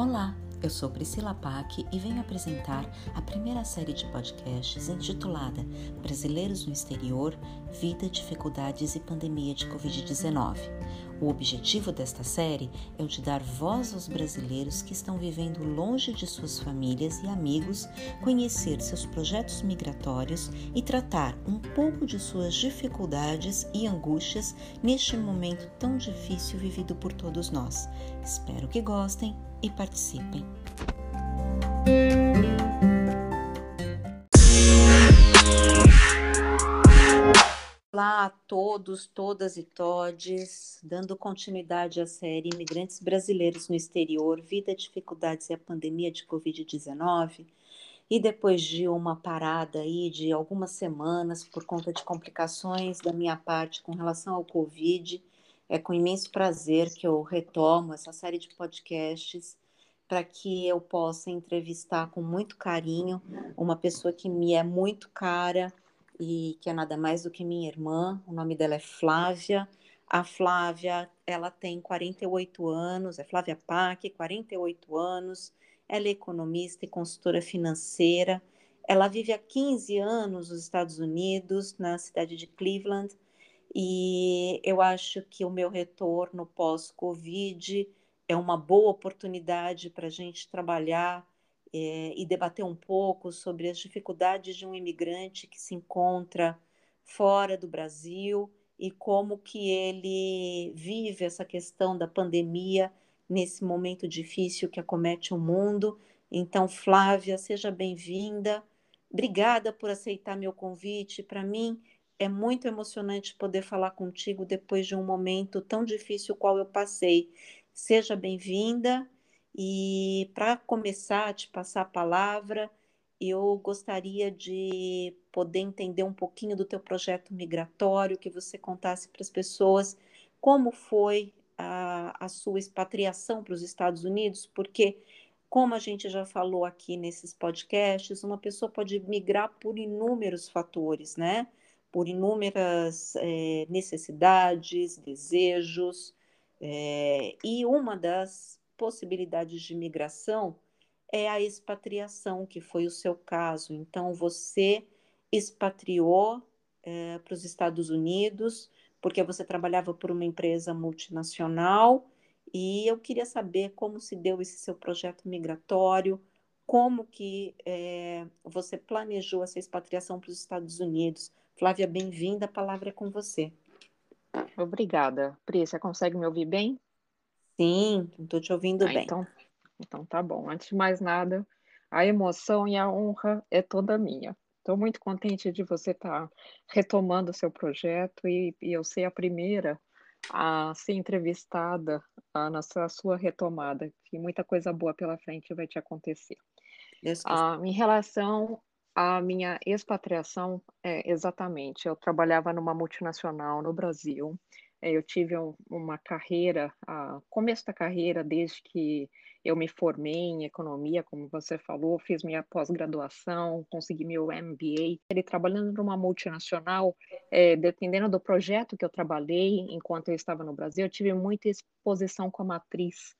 Olá, eu sou Priscila Pack e venho apresentar a primeira série de podcasts intitulada Brasileiros no Exterior, Vida, Dificuldades e Pandemia de Covid-19. O objetivo desta série é o de dar voz aos brasileiros que estão vivendo longe de suas famílias e amigos, conhecer seus projetos migratórios e tratar um pouco de suas dificuldades e angústias neste momento tão difícil vivido por todos nós. Espero que gostem e participem. Olá a todos, todas e todes, dando continuidade à série Imigrantes Brasileiros no Exterior, Vida, Dificuldades e a Pandemia de Covid-19. E depois de uma parada aí de algumas semanas por conta de complicações da minha parte com relação ao Covid, é com imenso prazer que eu retomo essa série de podcasts para que eu possa entrevistar com muito carinho uma pessoa que me é muito cara e que é nada mais do que minha irmã. O nome dela é Flávia. A Flávia, ela tem 48 anos, é Flávia Pac, 48 anos. Ela é economista e consultora financeira. Ela vive há 15 anos nos Estados Unidos, na cidade de Cleveland e eu acho que o meu retorno pós-Covid é uma boa oportunidade para a gente trabalhar é, e debater um pouco sobre as dificuldades de um imigrante que se encontra fora do Brasil e como que ele vive essa questão da pandemia nesse momento difícil que acomete o mundo. Então, Flávia, seja bem-vinda. Obrigada por aceitar meu convite. Para mim é muito emocionante poder falar contigo depois de um momento tão difícil qual eu passei. Seja bem-vinda e para começar a te passar a palavra, eu gostaria de poder entender um pouquinho do teu projeto migratório, que você contasse para as pessoas como foi a, a sua expatriação para os Estados Unidos, porque como a gente já falou aqui nesses podcasts, uma pessoa pode migrar por inúmeros fatores, né? por inúmeras é, necessidades, desejos, é, e uma das possibilidades de migração é a expatriação, que foi o seu caso. Então, você expatriou é, para os Estados Unidos, porque você trabalhava por uma empresa multinacional, e eu queria saber como se deu esse seu projeto migratório, como que é, você planejou essa expatriação para os Estados Unidos, Flávia, bem-vinda, a palavra é com você. Obrigada. Pri, você consegue me ouvir bem? Sim, estou te ouvindo ah, bem. Então, então tá bom. Antes de mais nada, a emoção e a honra é toda minha. Estou muito contente de você estar tá retomando o seu projeto e, e, eu ser a primeira a ser entrevistada a, na sua, sua retomada, que muita coisa boa pela frente vai te acontecer. Ah, em relação a minha expatriação, é, exatamente. Eu trabalhava numa multinacional no Brasil. É, eu tive um, uma carreira, a começo da carreira, desde que eu me formei em economia, como você falou, fiz minha pós-graduação, consegui meu MBA. Ele trabalhando numa multinacional, é, dependendo do projeto que eu trabalhei enquanto eu estava no Brasil, eu tive muita exposição com a matriz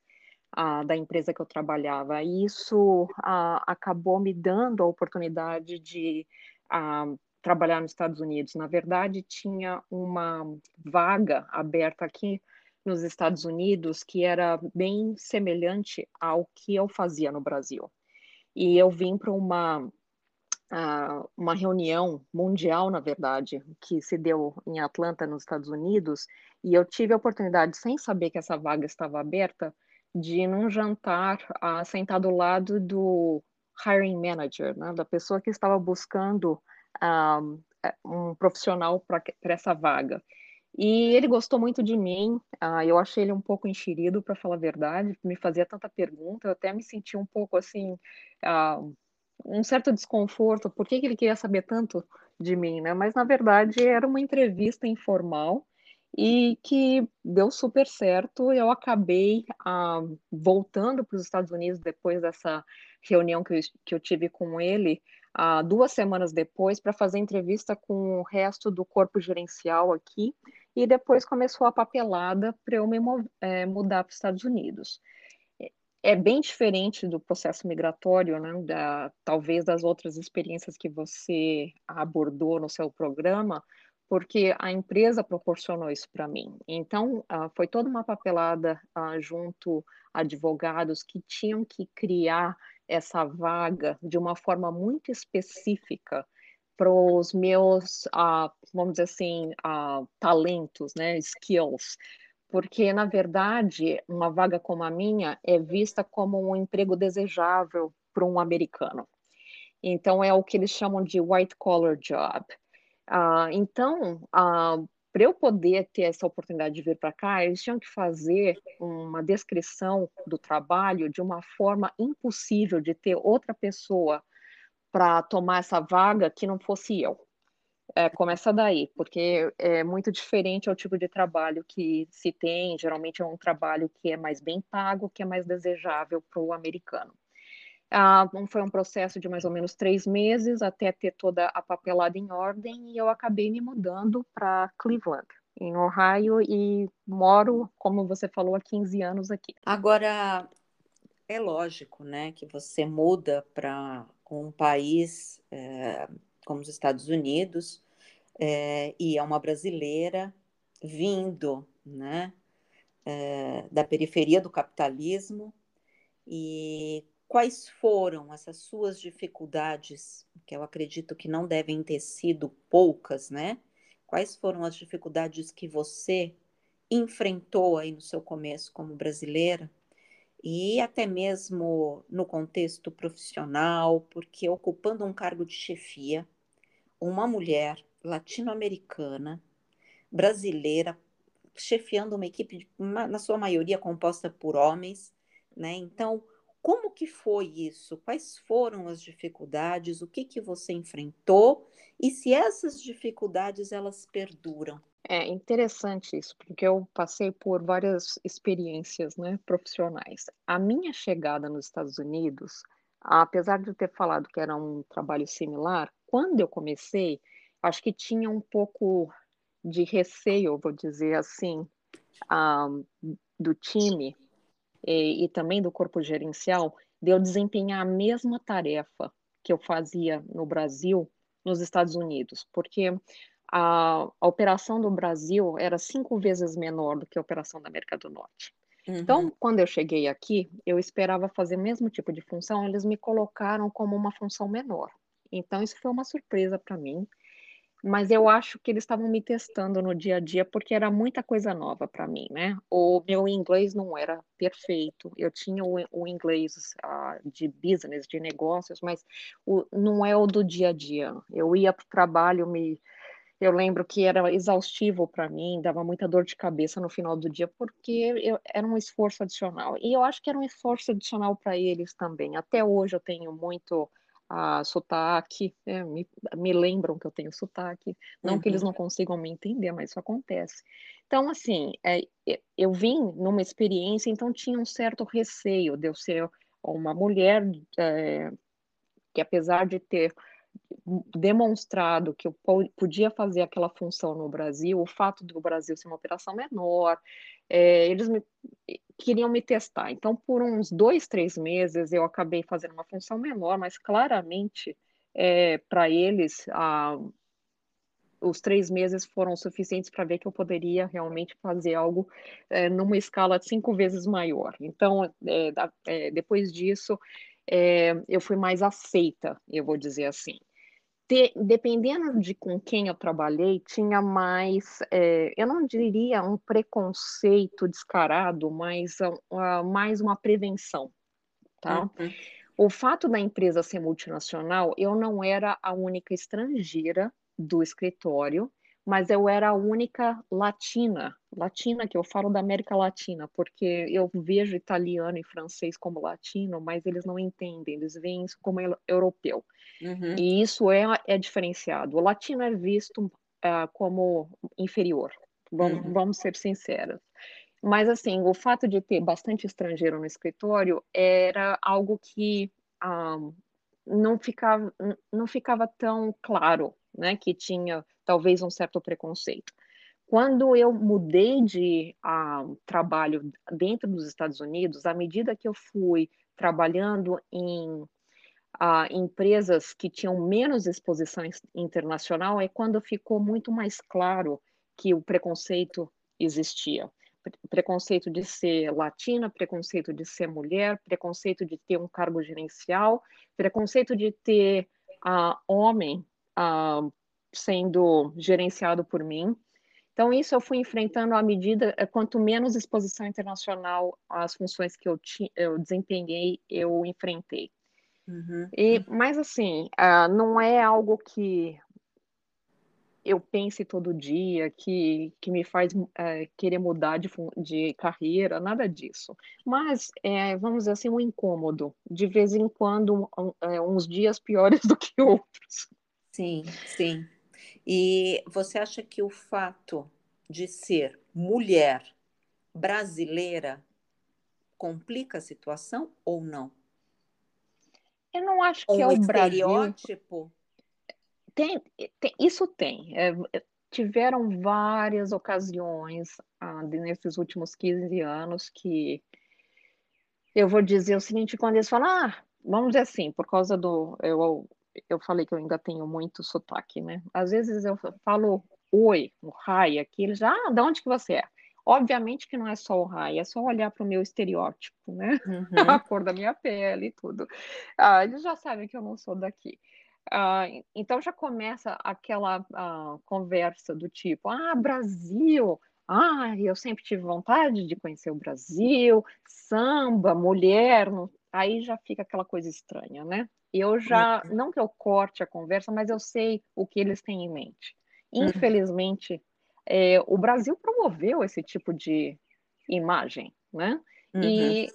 a, da empresa que eu trabalhava. E isso a, acabou me dando a oportunidade de a, trabalhar nos Estados Unidos. Na verdade, tinha uma vaga aberta aqui nos Estados Unidos que era bem semelhante ao que eu fazia no Brasil. E eu vim para uma uma reunião mundial, na verdade, que se deu em Atlanta, nos Estados Unidos, e eu tive a oportunidade, sem saber que essa vaga estava aberta, de num jantar uh, sentar do lado do hiring manager, né, da pessoa que estava buscando um, é, um profissional para essa vaga. E ele gostou muito de mim, uh, eu achei ele um pouco enxerido, para falar a verdade, me fazia tanta pergunta, eu até me senti um pouco assim, uh, um certo desconforto, por que, que ele queria saber tanto de mim, né? Mas na verdade era uma entrevista informal, e que deu super certo. Eu acabei ah, voltando para os Estados Unidos depois dessa reunião que eu, que eu tive com ele, ah, duas semanas depois, para fazer entrevista com o resto do corpo gerencial aqui, e depois começou a papelada para eu me é, mudar para os Estados Unidos. é bem diferente do processo migratório, né, da, talvez das outras experiências que você abordou no seu programa, porque a empresa proporcionou isso para mim. Então, uh, foi toda uma papelada uh, junto a advogados que tinham que criar essa vaga de uma forma muito específica para os meus, uh, vamos dizer assim, talentos, né, skills, porque, na verdade, uma vaga como a minha é vista como um emprego desejável para um americano. Então, é o que eles chamam de white collar job. Uh, então, uh, para eu poder ter essa oportunidade de vir para cá, eles tinham que fazer uma descrição do trabalho de uma forma impossível de ter outra pessoa para tomar essa vaga que não fosse eu. É, começa daí, porque é muito diferente ao tipo de trabalho que se tem. Geralmente é um trabalho que é mais bem pago, que é mais desejável para o americano. Ah, foi um processo de mais ou menos três meses até ter toda a papelada em ordem e eu acabei me mudando para Cleveland, em Ohio, e moro, como você falou, há 15 anos aqui. Agora, é lógico, né, que você muda para um país é, como os Estados Unidos, é, e é uma brasileira vindo né, é, da periferia do capitalismo. E quais foram essas suas dificuldades, que eu acredito que não devem ter sido poucas, né? Quais foram as dificuldades que você enfrentou aí no seu começo como brasileira e até mesmo no contexto profissional, porque ocupando um cargo de chefia, uma mulher latino-americana, brasileira, chefiando uma equipe, na sua maioria, composta por homens, né? Então, como que foi isso? Quais foram as dificuldades? O que que você enfrentou? E se essas dificuldades elas perduram? É interessante isso, porque eu passei por várias experiências, né, profissionais. A minha chegada nos Estados Unidos, apesar de eu ter falado que era um trabalho similar, quando eu comecei, acho que tinha um pouco de receio, vou dizer assim, um, do time e, e, também do corpo gerencial de eu desempenhar a mesma tarefa que eu fazia no Brasil nos Estados Unidos, porque a, a operação do Brasil era cinco vezes menor do que a operação da América do Norte. Uhum. Então, quando eu cheguei aqui, eu esperava fazer o mesmo tipo de função, eles me colocaram como uma função menor. Então, isso foi uma surpresa para mim, mas eu acho que eles estavam me testando no dia a dia porque era muita coisa nova para mim, né? O meu inglês não era perfeito, eu tinha o, o inglês uh, de business, de negócios, mas o, não é o do dia a dia. Eu ia para o trabalho, me eu lembro que era exaustivo para mim, dava muita dor de cabeça no final do dia, porque eu, era um esforço adicional. E eu acho que era um esforço adicional para eles também. Até hoje eu tenho muito a sotaque, é, me, me, lembram que eu tenho sotaque, não uhum. que eles uhum. não consigam me entender, mas isso acontece. Então, assim, é, eu vim numa experiência, então tinha um certo receio de eu ser uma mulher é, que, apesar de ter demonstrado que eu podia fazer aquela função no Brasil, o fato do Brasil ser uma operação menor, é, eles me, queriam me testar. Então, por uns dois, três meses, eu acabei fazendo uma função menor, mas claramente é, para eles os três meses foram suficientes para ver que eu poderia realmente fazer algo é, numa escala cinco vezes maior. Então, é, é, depois disso, é, eu fui mais aceita, eu vou dizer assim ter, dependendo de com quem eu trabalhei, tinha mais, é, eu não diria um preconceito descarado, mas uh, mais uma prevenção, tá? Uhum. O fato da empresa ser multinacional, eu não era a única estrangeira do escritório, mas eu era a única latina, latina que eu falo da América Latina, porque eu vejo italiano e francês como latino, mas eles não entendem, eles veem isso como europeu. Uhum. E isso é, é diferenciado. O latino é visto uh, como inferior, vamos, uhum. vamos ser sinceros. Mas, assim, o fato de ter bastante estrangeiro no escritório era algo que um, ah, não, ficava, não ficava tão claro, né, que tinha talvez um certo preconceito. quando eu mudei de uh, trabalho dentro dos Estados Unidos, à medida que eu fui trabalhando em uh, empresas que tinham menos exposição internacional, é quando ficou muito mais claro que o preconceito existia. Preconceito de ser latina, preconceito de ser mulher, preconceito de ter um cargo gerencial, preconceito de ter uh, homem uh, sendo gerenciado por mim. Então, isso eu fui enfrentando à medida, eh, quanto menos exposição internacional às funções que eu, ti, eu desempenhei, eu enfrentei. Uhum. E, mas, assim, uh, não é algo que eu pense todo dia, que, que me faz é, querer mudar de, de carreira, nada disso. Mas, é, vamos dizer assim, um incômodo, de vez em quando, um, uns dias piores do que outros. Sim, sim. E você acha que o fato de ser mulher brasileira complica a situação ou não? Eu não acho que ou é o estereótipo Brasil tem, tem isso tem. É, é, tiveram várias ocasiões ah, nesses últimos 15 anos que eu vou dizer o seguinte, quando eles falam, ah, vamos dizer assim, por causa do. Eu, eu falei que eu ainda tenho muito sotaque, né? Às vezes eu falo oi, o raio aqui, eles já, ah, de onde que você é? Obviamente que não é só o raio, é só olhar para o meu estereótipo, né? Uhum. a cor da minha pele e tudo. Ah, eles já sabem que eu não sou daqui. Uh, então já começa aquela conversa do tipo: ah, Brasil, ah, eu sempre tive vontade de conhecer o Brasil, samba, mulher, aí já fica aquela coisa estranha, né? Eu já, uhum. não que eu corte a conversa, mas eu sei o que eles têm em mente. Uhum. Infelizmente, uhum. é, o Brasil promoveu esse tipo de imagem, né? Uhum. E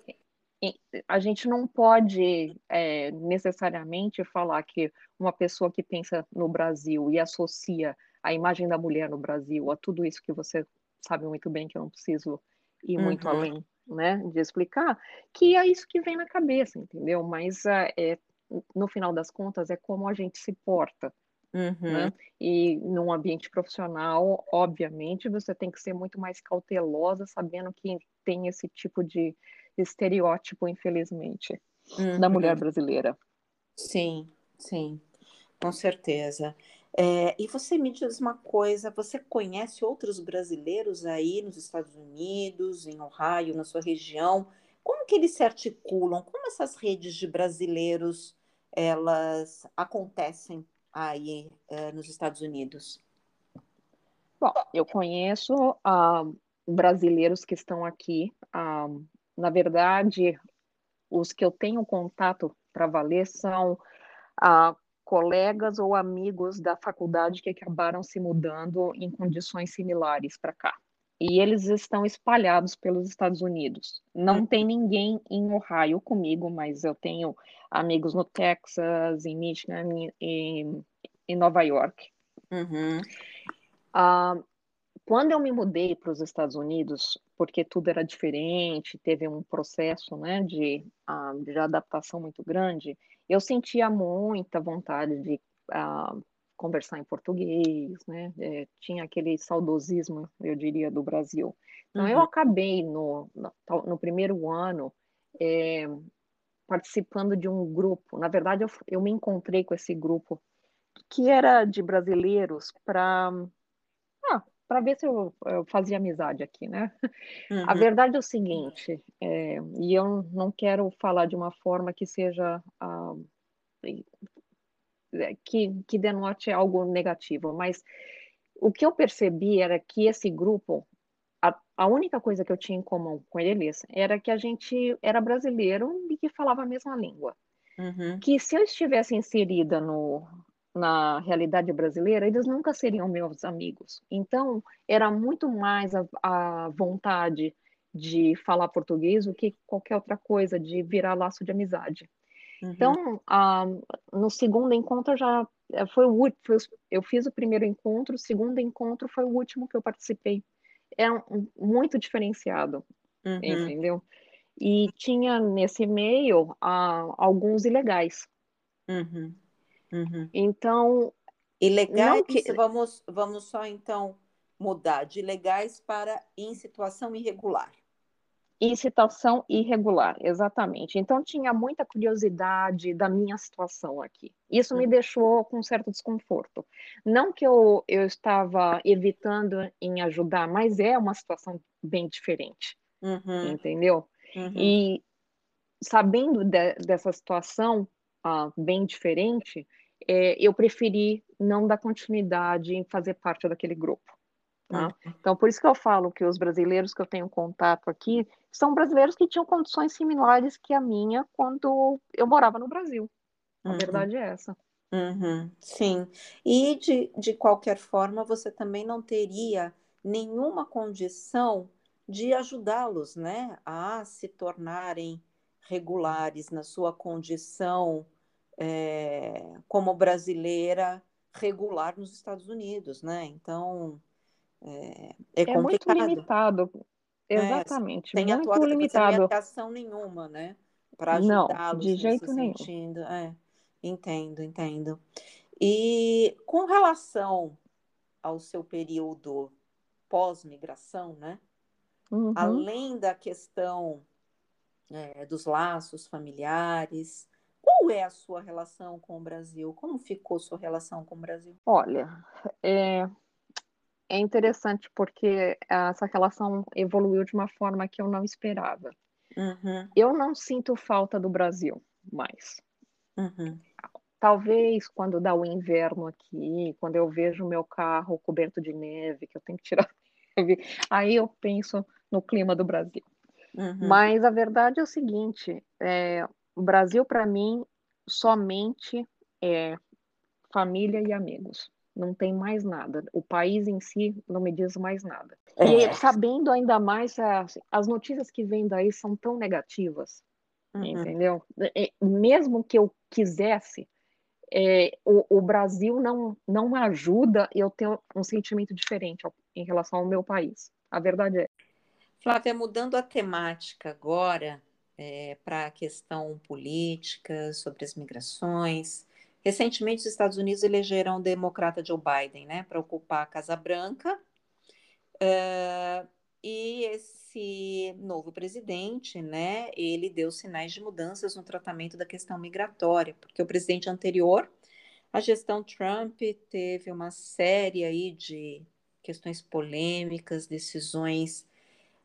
a gente não pode é, necessariamente falar que uma pessoa que pensa no Brasil e associa a imagem da mulher no Brasil a tudo isso que você sabe muito bem que eu não preciso ir uhum. muito além né, de explicar, que é isso que vem na cabeça, entendeu? Mas é, no final das contas é como a gente se porta. Né? Uhum. Né? E num ambiente profissional, obviamente, você tem que ser muito mais cautelosa, sabendo que tem esse tipo de estereótipo, infelizmente, uhum. da mulher brasileira. Sim, sim, com certeza. É, e você me diz uma coisa: você conhece outros brasileiros aí nos Estados Unidos, em Ohio, na sua região? Como que eles se articulam? Como essas redes de brasileiros elas acontecem aí é, nos Estados Unidos? Bom, eu conheço uh, brasileiros que estão aqui uh, na verdade, os que eu tenho contato para valer são ah, colegas ou amigos da faculdade que acabaram se mudando em condições similares para cá. E eles estão espalhados pelos Estados Unidos. Não uhum. tem ninguém em Ohio comigo, mas eu tenho amigos no Texas, em Michigan e em Nova York. Uhum. Ah, quando eu me mudei para os Estados Unidos, porque tudo era diferente, teve um processo né, de, uh, de adaptação muito grande, eu sentia muita vontade de uh, conversar em português, né? É, tinha aquele saudosismo, eu diria, do Brasil. Então, uhum. eu acabei no, no, no primeiro ano é, participando de um grupo. Na verdade, eu, eu me encontrei com esse grupo que era de brasileiros para para ver se eu, eu, fazia amizade aqui, né? Uhum. A verdade é o seguinte, é, e eu não quero falar de uma forma que seja uh, que, que denote algo negativo, mas o que eu percebi era que esse grupo, a, a única coisa que eu tinha em comum com eles era que a gente era brasileiro e que falava a mesma língua. Uhum. Que se eu estivesse inserida no, na realidade brasileira, eles nunca seriam meus amigos. Então, era muito mais a, a vontade de falar português do que qualquer outra coisa, de virar laço de amizade. Uhum. Então, no segundo encontro já eh, foi o último, eu fiz o primeiro encontro, o segundo encontro foi o último que eu participei. É um, muito diferenciado, uhum. entendeu? E tinha nesse meio uh, alguns ilegais. Uhum. Uhum. Então. Ilegais, que... vamos, vamos só então mudar de legais para em situação irregular. Em situação irregular, exatamente. Então tinha muita curiosidade da minha situação aqui. Isso me uhum. deixou com um certo desconforto. Não que eu, eu estava evitando em ajudar, mas é uma situação bem diferente, uhum. entendeu? Uhum. E sabendo de, dessa situação uh, bem diferente, é, eu preferi não dar continuidade em fazer parte daquele grupo. Tá? Uhum. Então, por isso que eu falo que os brasileiros que eu tenho contato aqui são brasileiros que tinham condições similares que a minha quando eu morava no Brasil. A uhum. verdade é essa. Uhum. Sim. E, de, de qualquer forma, você também não teria nenhuma condição de ajudá-los né, a se tornarem regulares na sua condição é, como brasileira regular nos Estados Unidos, né? Então, é, é, é muito limitado. É, Exatamente. É, muito tua, limitado. Ação nenhuma, né? Para ajudá-los de jeito nesse nenhum. sentido. É, entendo, entendo. E com relação ao seu período pós-migração, né? Uhum. Além da questão é, dos laços familiares, qual é a sua relação com o Brasil? Como ficou sua relação com o Brasil? Olha, é, é interessante porque essa relação evoluiu de uma forma que eu não esperava. Uhum. Eu não sinto falta do Brasil mais. Uhum. Talvez quando dá o inverno aqui, quando eu vejo o meu carro coberto de neve, que eu tenho que tirar neve, aí eu penso no clima do Brasil. Uhum. Mas a verdade é o seguinte: é, o Brasil, para mim, somente é família e amigos não tem mais nada. O país em si não me diz mais nada. É. E sabendo ainda mais, as, as notícias que vêm daí são tão negativas, uhum. entendeu? Mesmo que eu quisesse, é, o, o, Brasil não, não ajuda eu tenho um sentimento diferente em relação ao meu país. A verdade é. Flávia, mudando a temática agora é, para a questão política, sobre as migrações, Recentemente, os Estados Unidos elegeram o democrata Joe Biden né, para ocupar a Casa Branca. Uh, e esse novo presidente, né, ele deu sinais de mudanças no tratamento da questão migratória, porque o presidente anterior, a gestão Trump, teve uma série aí de questões polêmicas, decisões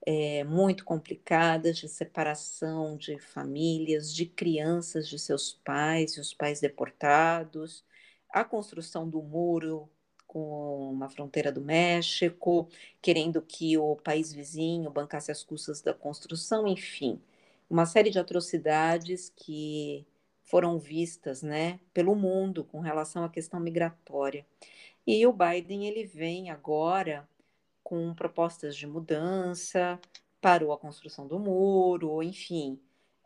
é, muito complicadas de separação de famílias, de crianças de seus pais e os pais deportados, a construção do muro com uma fronteira do México, querendo que o país vizinho bancasse as custas da construção, enfim, uma série de atrocidades que foram vistas, né, pelo mundo com relação à questão migratória. E o Biden ele vem agora com propostas de mudança, parou a construção do muro, enfim.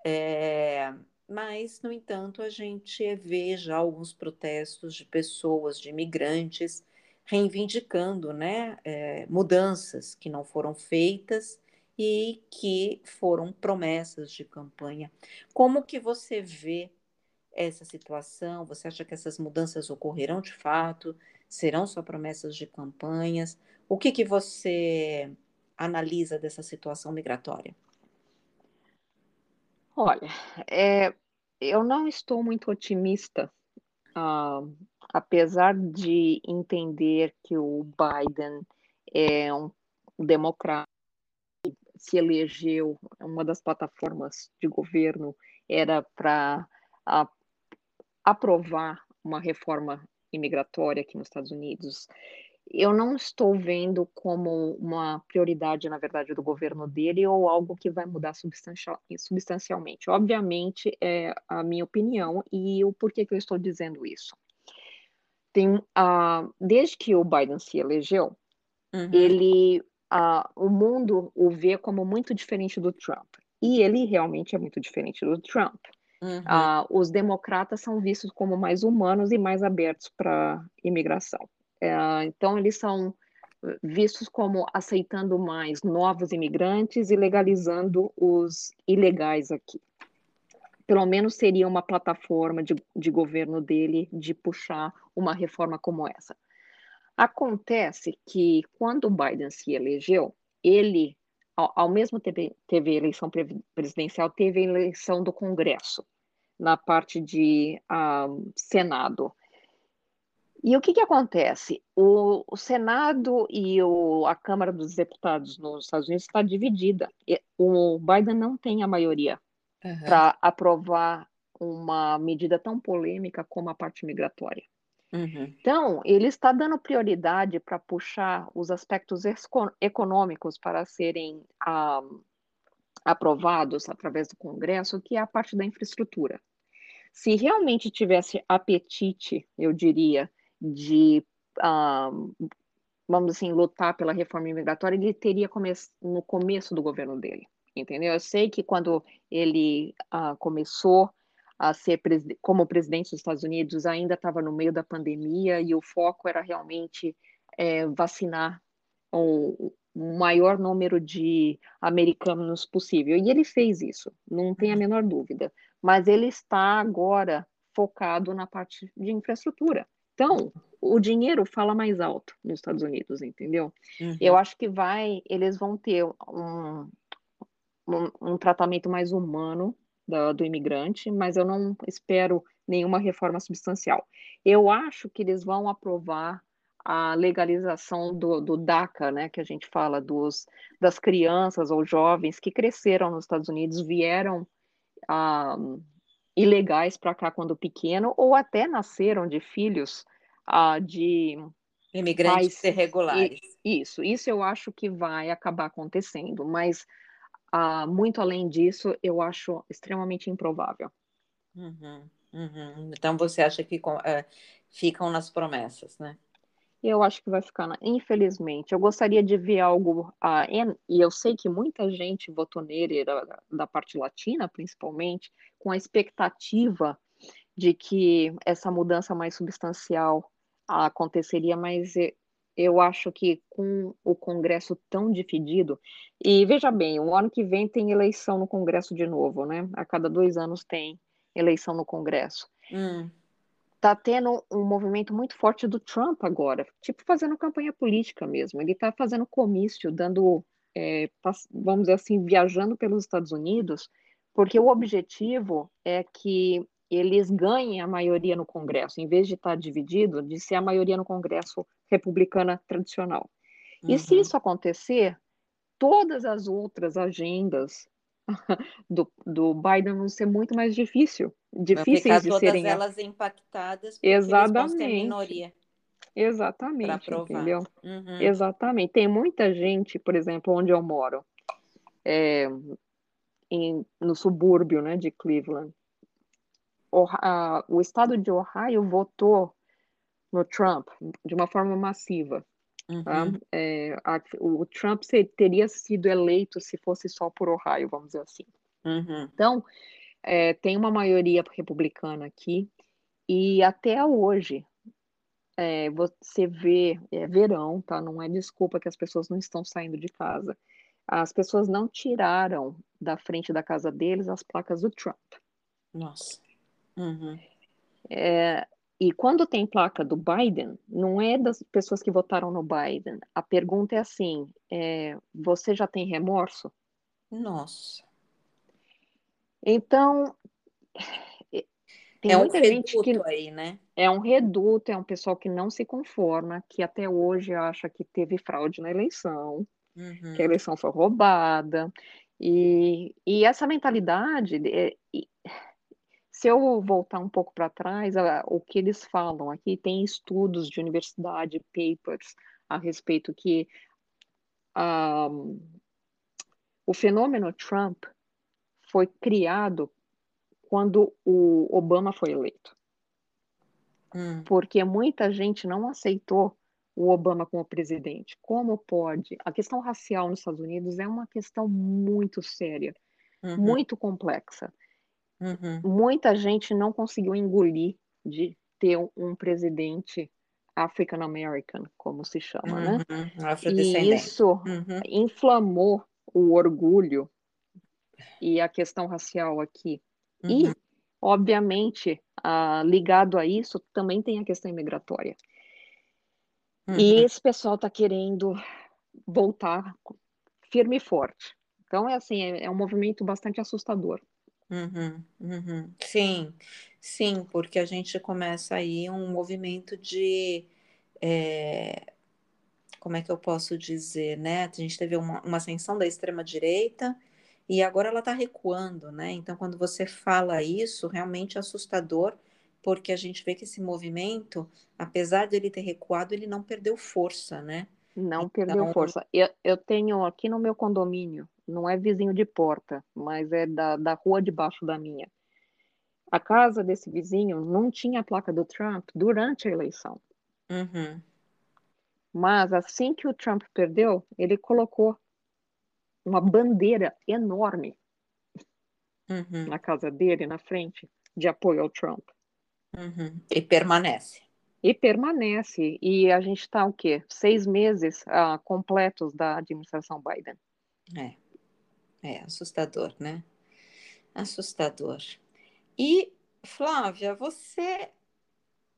É, mas, no entanto, a gente vê já alguns protestos de pessoas, de imigrantes, reivindicando né, é, mudanças que não foram feitas e que foram promessas de campanha. Como que você vê essa situação? Você acha que essas mudanças ocorrerão de fato? Serão só promessas de campanhas? O que, que você analisa dessa situação migratória? Olha, é, eu não estou muito otimista, apesar de entender que o Biden é um democrata, se elegeu, uma das plataformas de governo era para aprovar uma reforma imigratória aqui nos Estados Unidos eu não estou vendo como uma prioridade, na verdade, do governo dele ou algo que vai mudar substancial, substancialmente. Obviamente, é a minha opinião e o porquê que eu estou dizendo isso. Tem, uh, desde que o Biden se elegeu, uhum. ele, uh, o mundo o vê como muito diferente do Trump. E ele realmente é muito diferente do Trump. Uhum. Uh, os democratas são vistos como mais humanos e mais abertos para imigração. É, então, eles são vistos como aceitando mais novos imigrantes e legalizando os ilegais aqui. Pelo menos seria uma plataforma de, de governo dele de puxar uma reforma como essa. Acontece que quando o Biden se elegeu, ele, ao, ao mesmo tempo teve eleição presidencial, teve eleição do Congresso, na parte de um, Senado. E o que, que acontece? O, o Senado e o, a Câmara dos Deputados nos Estados Unidos está dividida. O Biden não tem a maioria uhum. para aprovar uma medida tão polêmica como a parte migratória. Uhum. Então, ele está dando prioridade para puxar os aspectos econômicos para serem ah, aprovados através do Congresso, que é a parte da infraestrutura. Se realmente tivesse apetite, eu diria, de, ah, vamos assim, lutar pela reforma imigratória, ele teria come no começo do governo dele, entendeu? Eu sei que quando ele uh, começou a ser como presidente dos Estados Unidos, ainda estava no meio da pandemia e o foco era realmente é, vacinar o, maior número de americanos possível. E ele fez isso, não tem a menor dúvida. Mas ele está agora focado na parte de infraestrutura. Então, o dinheiro fala mais alto nos Estados Unidos, entendeu? Uhum. Eu acho que vai, eles vão ter um, um, um tratamento mais humano do, do imigrante, mas eu não espero nenhuma reforma substancial. Eu acho que eles vão aprovar a legalização do, do, DACA, né, que a gente fala dos, das crianças ou jovens que cresceram nos Estados Unidos, vieram ah, ilegais para cá quando pequeno, ou até nasceram de filhos ah, de imigrantes pais, irregulares. Isso, isso eu acho que vai acabar acontecendo, mas Uh, muito além disso, eu acho extremamente improvável. Uhum, uhum. Então, você acha que uh, ficam nas promessas, né? Eu acho que vai ficar, infelizmente. Eu gostaria de ver algo, em... e eu sei que muita gente votou nele, da, da parte latina, principalmente, com a expectativa de que essa mudança mais substancial aconteceria, mas eu acho que com o Congresso tão dividido, e veja bem, o ano que vem tem eleição no Congresso de novo, né? A cada dois anos tem eleição no Congresso. Hum. Tá tendo um movimento muito forte do Trump agora, tipo fazendo campanha política mesmo. Ele tá fazendo comício, dando, é, vamos dizer assim, viajando pelos Estados Unidos, porque o objetivo é que eles ganhem a maioria no Congresso, em vez de estar dividido, de ser a maioria no Congresso republicana tradicional. Uhum. E se uhum. isso acontecer, todas as outras agendas do, do Biden vão ser muito mais difícil, difíceis de todas serem elas impactadas exatamente. minoria exatamente entendeu? Uhum. exatamente. Tem muita gente por exemplo onde eu moro é, em, no subúrbio né de Cleveland. O, a, o estado de Ohio votou no Trump de uma forma massiva. Tá? Uhum. Tá? É, a, o Trump teria sido eleito se fosse só por Ohio, vamos dizer assim. Uhum. Então, é, tem uma maioria republicana aqui, e até hoje é, você vê, é verão, tá? Não é desculpa que as pessoas não estão saindo de casa. As pessoas não tiraram da frente da casa deles as placas do Trump. Nossa. Uhum. É, e quando tem placa do Biden, não é das pessoas que votaram no Biden. A pergunta é assim: é, você já tem remorso? Nossa. Então, é, tem é muita um gente que aí, né? É um reduto, é um pessoal que não se conforma, que até hoje acha que teve fraude na eleição, uhum. que a eleição foi roubada. E, e essa mentalidade, é, se eu voltar um pouco para trás, o que eles falam aqui, tem estudos de universidade, papers a respeito que um, o fenômeno Trump foi criado quando o Obama foi eleito. Hum. Porque muita gente não aceitou o Obama como presidente. Como pode? A questão racial nos Estados Unidos é uma questão muito séria, uhum. muito complexa. Uhum. Muita gente não conseguiu engolir de ter um presidente African American, como se chama, né? uhum. né? E isso uhum. inflamou o orgulho e a questão racial aqui. E, uhum. obviamente, uh, ligado a isso, também tem a questão imigratória. Uhum. E esse pessoal está querendo voltar firme e forte. Então, é assim, é, é um movimento bastante assustador. Uhum, uhum. Sim, sim, porque a gente começa aí um movimento de. É, como é que eu posso dizer, né? A gente teve uma, uma ascensão da extrema-direita e agora ela está recuando, né? Então, quando você fala isso, realmente é assustador, porque a gente vê que esse movimento, apesar de ele ter recuado, ele não perdeu força, né? Não então... perdeu força. Eu, eu tenho aqui no meu condomínio não é vizinho de porta, mas é da, da rua debaixo da minha. A casa desse vizinho não tinha a placa do Trump durante a eleição. Uhum. Mas assim que o Trump perdeu, ele colocou uma bandeira enorme uhum. na casa dele, na frente, de apoio ao Trump. Uhum. E permanece. E permanece. E a gente está o quê? Seis meses uh, completos da administração Biden. É. É assustador, né? Assustador. E, Flávia, você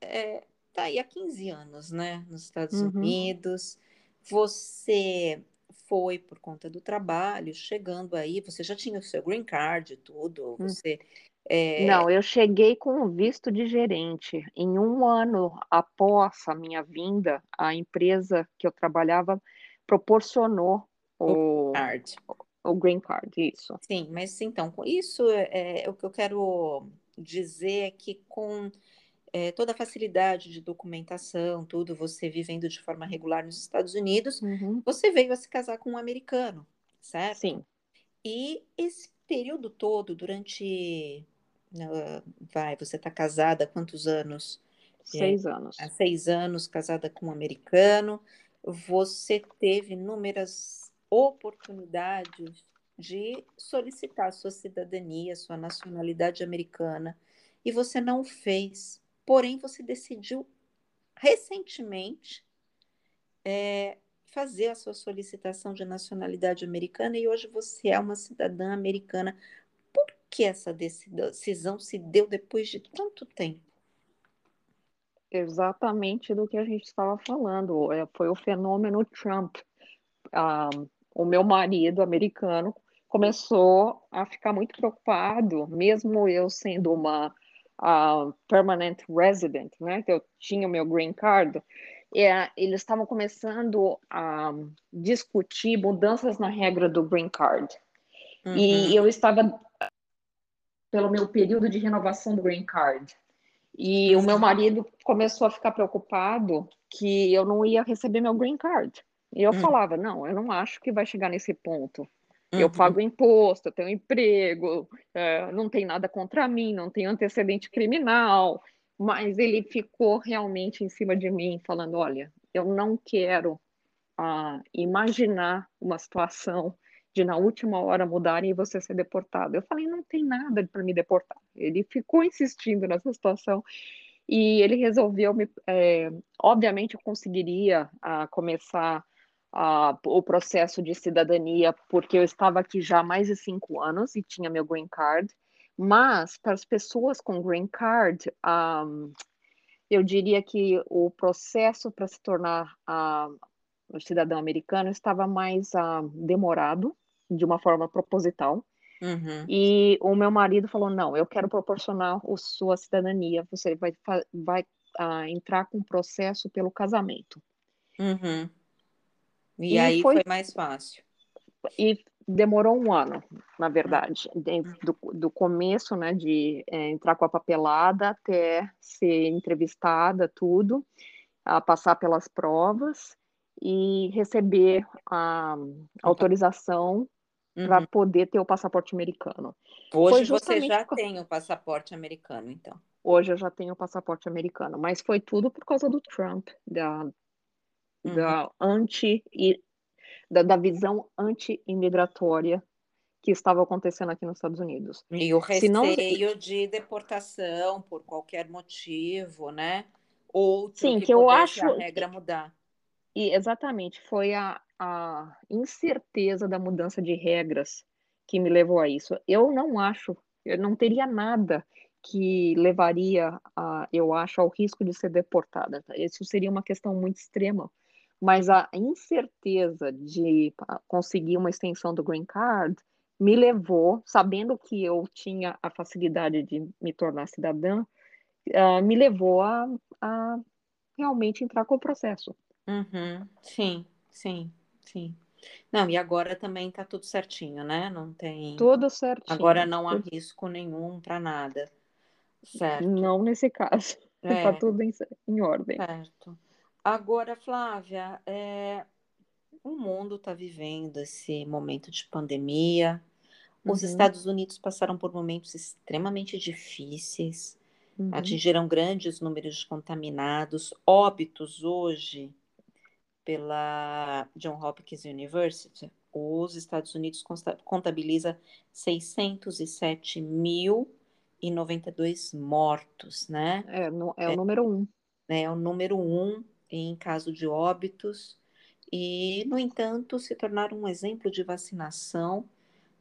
é, tá aí há 15 anos, né? Nos Estados uhum. Unidos. Você foi por conta do trabalho, chegando aí, você já tinha o seu green card e tudo, hum. você... É... Não, eu cheguei com o visto de gerente. Em um ano após a minha vinda, a empresa que eu trabalhava proporcionou o, o, card. O green card, isso. Sim, mas então, com isso, é, é, o que eu quero dizer é que com é, toda a facilidade de documentação, tudo, você vivendo de forma regular nos Estados Unidos, uhum. você veio a se casar com um americano, certo? Sim. E esse período todo, durante. Uh, vai, você está casada há quantos anos? Seis é, anos. Há seis anos, casada com um americano. Você teve inúmeras oportunidades de solicitar sua cidadania, sua nacionalidade americana, e você não fez. Porém, você decidiu recentemente é, fazer a sua solicitação de nacionalidade americana e hoje você é uma cidadã americana. Por que essa decisão se deu depois de tanto tempo? Exatamente do que a gente estava falando. É, foi o fenômeno Trump. Um, o meu marido americano começou a ficar muito preocupado, mesmo eu sendo uma uh, permanent resident, né, que eu tinha o meu green card, é, eles estavam começando a discutir mudanças na regra do green card. Uhum. E eu estava pelo meu período de renovação do green card. E o meu marido começou a ficar preocupado que eu não ia receber meu green card. E eu hum. falava, não, eu não acho que vai chegar nesse ponto. Uhum. Eu pago imposto, eu tenho emprego, é, não tem nada contra mim, não tenho antecedente criminal. Mas ele ficou realmente em cima de mim, falando: olha, eu não quero ah, imaginar uma situação de na última hora mudarem e você ser deportado. Eu falei: não tem nada para me deportar. Ele ficou insistindo nessa situação e ele resolveu me. É, obviamente, eu conseguiria ah, começar uh, o processo de cidadania, porque eu estava aqui já há mais de cinco anos e tinha meu green card. Mas, para as pessoas com green card, um, eu diria que o processo para se tornar uh, cidadão americano estava mais uh, demorado, de uma forma proposital. Uhum. E o meu marido falou: não, eu quero proporcionar a sua cidadania, você vai, vai uh, entrar com o processo pelo casamento. Uhum. E, e aí foi, foi, mais fácil. E demorou um ano, na verdade, do, do começo, né, de é, entrar com a papelada até ser entrevistada, tudo, a passar pelas provas e receber a autorização uhum. para poder ter o passaporte americano. Hoje você já por... tem o passaporte americano, então. Hoje eu já tenho o passaporte americano, mas foi tudo por causa do Trump, da. Da anti da, da visão anti-imigratória que estava acontecendo aqui nos Estados Unidos. E o receio não... de deportação por qualquer motivo, né? Outro Sim, que, que eu acho a regra mudar. E exatamente, foi a, a incerteza da mudança de regras que me levou a isso. Eu não acho, eu não teria nada que levaria, a, eu acho, ao risco de ser deportada. Isso seria uma questão muito extrema. Mas a incerteza de conseguir uma extensão do green card me levou, sabendo que eu tinha a facilidade de me tornar cidadã, uh, me levou a, a, realmente entrar com o processo. Uhum. Sim, sim, sim. Não, e agora também tá tudo certinho, né? Não tem. Tudo certinho. Agora não há risco nenhum para nada. Certo. Não nesse caso. É. Tá tudo em, em ordem. Certo. Agora, Flávia, é... o mundo está vivendo esse momento de pandemia. Os uhum. Estados Unidos passaram por momentos extremamente difíceis, uhum. atingiram grandes números de contaminados, óbitos hoje pela John Hopkins University, os Estados Unidos contabiliza 607.092 mortos, né? É, no, é, é o número um. É, o número um em caso de óbitos e, no entanto, se tornaram um exemplo de vacinação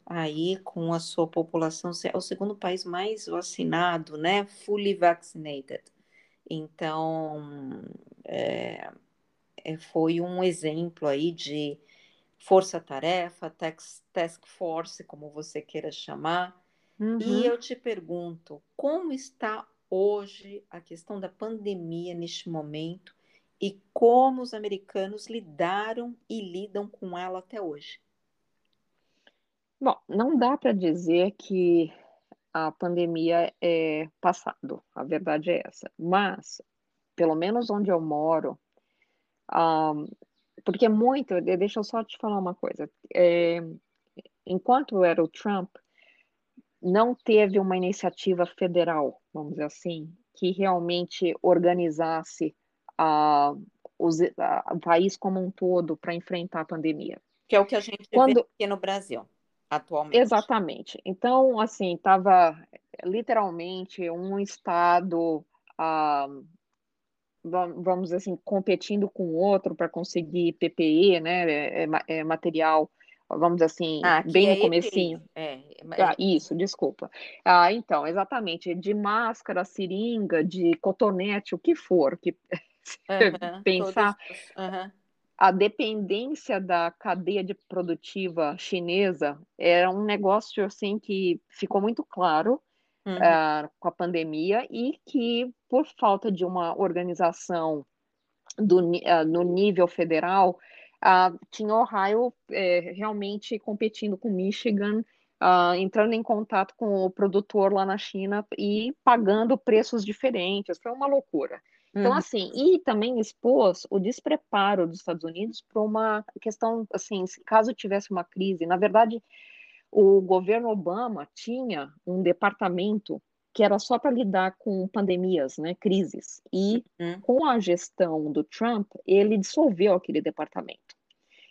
aí com a sua população, é o segundo país mais vacinado, né? Fully vaccinated. Então, é, é, foi um exemplo aí de força-tarefa, task force, como você queira chamar. Uhum. E eu te pergunto, como está hoje a questão da pandemia neste momento e como os americanos lidaram e lidam com ela até hoje? Bom, não dá para dizer que a pandemia é passado, a verdade é essa. Mas, pelo menos onde eu moro, um, porque é muito, deixa eu só te falar uma coisa. É, enquanto era o Trump, não teve uma iniciativa federal, vamos dizer assim, que realmente organizasse a, os, a, o país como um todo para enfrentar a pandemia. Que é o que a gente Quando... vê aqui no Brasil, atualmente. Exatamente. Então, assim, estava literalmente um estado ah, vamos dizer assim, competindo com o outro para conseguir PPE, né, é, é, é, material, vamos dizer assim, ah, bem no é comecinho. É, ah, isso, desculpa. Ah, então, exatamente, de máscara, seringa, de cotonete, o que for, que uhum, pensar uhum. a dependência da cadeia de produtiva chinesa era um negócio assim que ficou muito claro uhum. uh, com a pandemia e que, por falta de uma organização do, uh, no nível federal, uh, tinha Ohio eh, realmente competindo com Michigan, entrando em contato com o produtor lá na China e pagando preços diferentes. Foi uma loucura. Então, uhum. assim, e também expôs o despreparo dos Estados Unidos para uma questão, assim, caso tivesse uma crise, na verdade, o governo Obama tinha um departamento que era só para lidar com pandemias, né, crises. E uhum. com a gestão do Trump, ele dissolveu aquele departamento.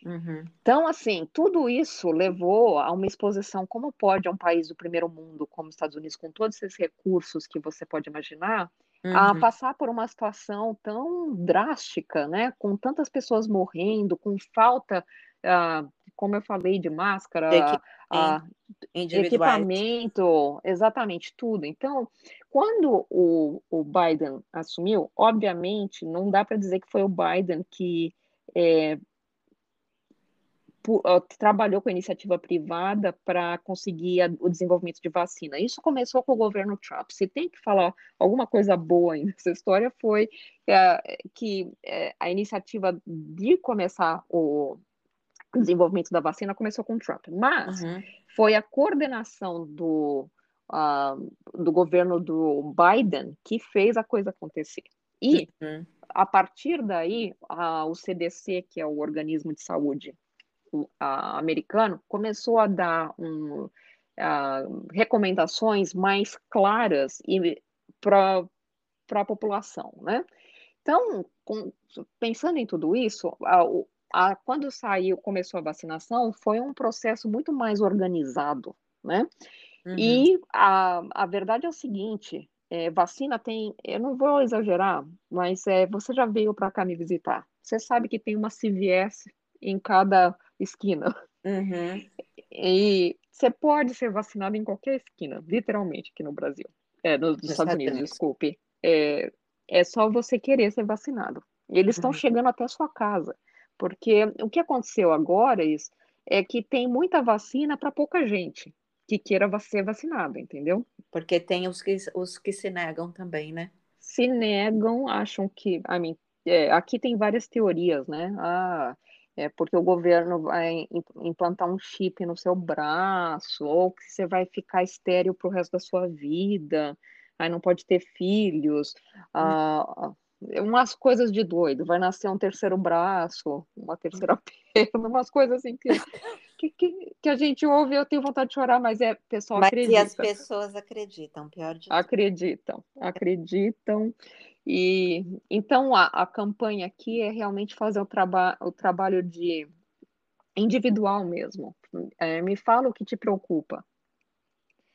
Uhum. Então, assim, tudo isso levou a uma exposição. Como pode um país do primeiro mundo, como os Estados Unidos, com todos esses recursos que você pode imaginar, uhum. a passar por uma situação tão drástica, né, com tantas pessoas morrendo, com falta uh, como eu falei, de máscara, de equipamento, exatamente tudo. Então, quando o, o Biden assumiu, obviamente, não dá para dizer que foi o Biden que é, trabalhou com a iniciativa privada para conseguir a, o desenvolvimento de vacina. Isso começou com o governo Trump. Se tem que falar alguma coisa boa nessa história, foi é, que é, a iniciativa de começar o, desenvolvimento da vacina começou com Trump, mas uhum. foi a coordenação do, uh, do governo do Biden que fez a coisa acontecer. E, uhum. a partir daí, uh, o CDC, que é o organismo de saúde uh, americano, começou a dar um, recomendações mais claras para a população, né? Então, com, pensando em tudo isso, a, quando saiu, começou a vacinação, foi um processo muito mais organizado, né? Uhum. E a, a verdade é o seguinte, é, vacina tem, eu não vou exagerar, mas é, você já veio para cá me visitar. Você sabe que tem uma CVS em cada esquina. Uhum. E você pode ser vacinado em qualquer esquina, literalmente, aqui no Brasil. É, nos, nos Estados Unidos, desculpe. É, é só você querer ser vacinado. Eles estão uhum. chegando até a sua casa. Porque o que aconteceu agora isso, é que tem muita vacina para pouca gente que queira ser vacinado, entendeu? Porque tem os que, os que se negam também, né? Se negam, acham que. I mean, é, aqui tem várias teorias, né? Ah, é porque o governo vai implantar um chip no seu braço, ou que você vai ficar estéreo para o resto da sua vida, aí não pode ter filhos, ah, umas coisas de doido, vai nascer um terceiro braço, uma terceira perna, umas coisas assim que, que, que, a gente ouve, eu tenho vontade de chorar, mas é pessoal mas acredita. Mas as pessoas acreditam, pior de tudo. Acreditam, acreditam. E então a, a campanha aqui é realmente fazer o, traba o trabalho de individual mesmo. É, me fala o que te preocupa.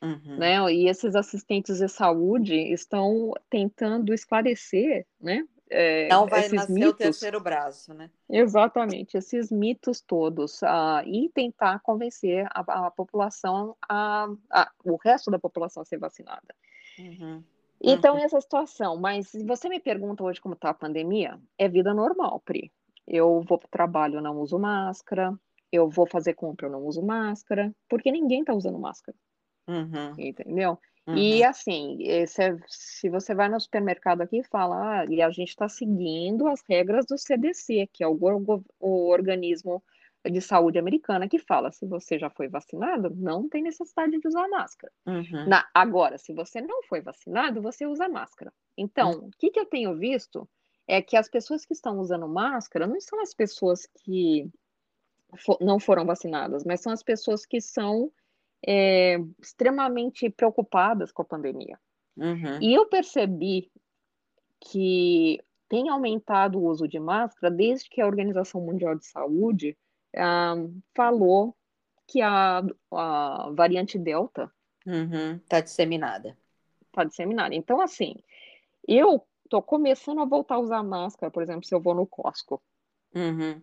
Uhum. Né? E esses assistentes de saúde estão tentando esclarecer, né? É, Não vai nascer mitos. o terceiro braço, né? Exatamente, esses mitos todos, uh, e tentar convencer a, a população, a, a, o resto da população a ser vacinada. Uhum. Então, uhum. essa situação, mas se você me pergunta hoje como está a pandemia, é vida normal, Pri. Eu vou para o trabalho, não uso máscara, eu vou fazer compra, eu não uso máscara, porque ninguém está usando máscara. Uhum. Entendeu? Uhum. E assim, se, é, se, você vai no supermercado aqui e fala, ah, e a gente está seguindo as regras do CDC, que é o, o, organismo de saúde americana, que fala, se você já foi vacinado, não tem necessidade de usar máscara. Uhum. Na, agora, se você não foi vacinado, você usa máscara. Então, uhum. o que, que eu tenho visto é que as pessoas que estão usando máscara não são as pessoas que for, não foram vacinadas, mas são as pessoas que são é, extremamente preocupadas com a pandemia. Uhum. E eu percebi que tem aumentado o uso de máscara desde que a Organização Mundial de Saúde um, falou que a, a variante Delta está uhum, tá disseminada. Está disseminada. Então, assim, eu estou começando a voltar a usar máscara, por exemplo, se eu vou no Costco. Uhum.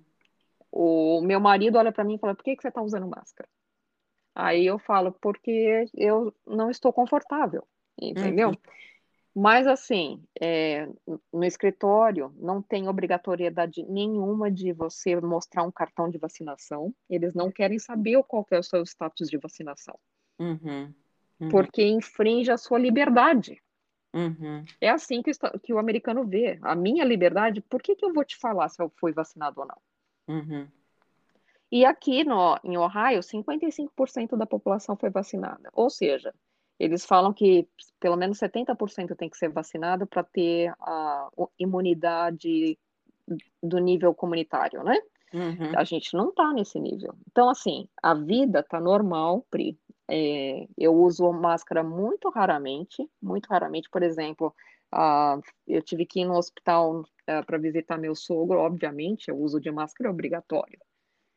O meu marido olha para mim e fala: por que, que você está usando máscara? Aí eu falo, porque eu não estou confortável, entendeu? Uhum. Mas, assim, é, no escritório não tem obrigatoriedade nenhuma de você mostrar um cartão de vacinação. Eles não querem saber qual é o seu status de vacinação. Uhum. Uhum. Porque infringe a sua liberdade. Uhum. É assim que, que, o americano vê. A minha liberdade, por que, que eu vou te falar se eu fui vacinado ou não? Uhum. E aqui no, em Ohio, 55% da população foi vacinada. Ou seja, eles falam que pelo menos 70% tem que ser vacinado para ter a imunidade do nível comunitário, né? Uhum. A gente não está nesse nível. Então, assim, a vida está normal, Pri. É, eu uso máscara muito raramente, muito raramente. Por exemplo, uh, eu tive que ir no hospital uh, para visitar meu sogro, obviamente, o uso de máscara é obrigatório.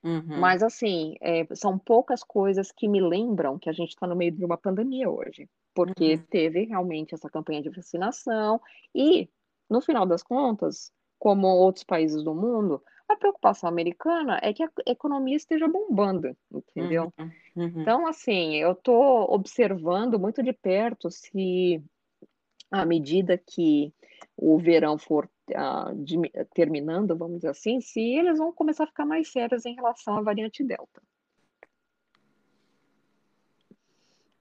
Uhum. Mas, assim, é, são poucas coisas que me lembram que a gente está no meio de uma pandemia hoje, porque uhum. teve realmente essa campanha de vacinação e, no final das contas, como outros países do mundo, a preocupação americana é que a economia esteja bombando, entendeu? Uhum. uhum. Então, assim, eu estou observando muito de perto se, à medida que o verão for uh, de, terminando, vamos dizer assim, se eles vão começar a ficar mais sérios em relação à variante Delta.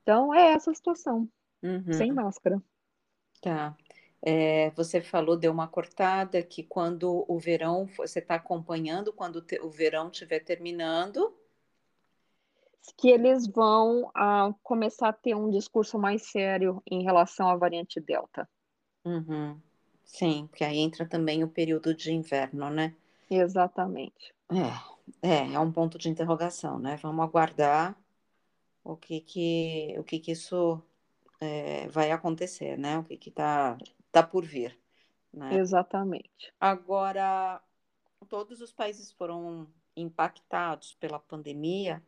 Então, é essa a situação, uhum. sem máscara. Tá. É, você falou, deu uma cortada, que quando o verão, você está acompanhando, quando o verão estiver terminando. Que eles vão uh, começar a ter um discurso mais sério em relação à variante Delta. Uhum. Sim, porque aí entra também o período de inverno, né? Exatamente. É, é, é um ponto de interrogação, né? Vamos aguardar o que que, o que, que isso é, vai acontecer, né? O que que tá, tá por vir, né? Exatamente. Agora, todos os países foram impactados pela pandemia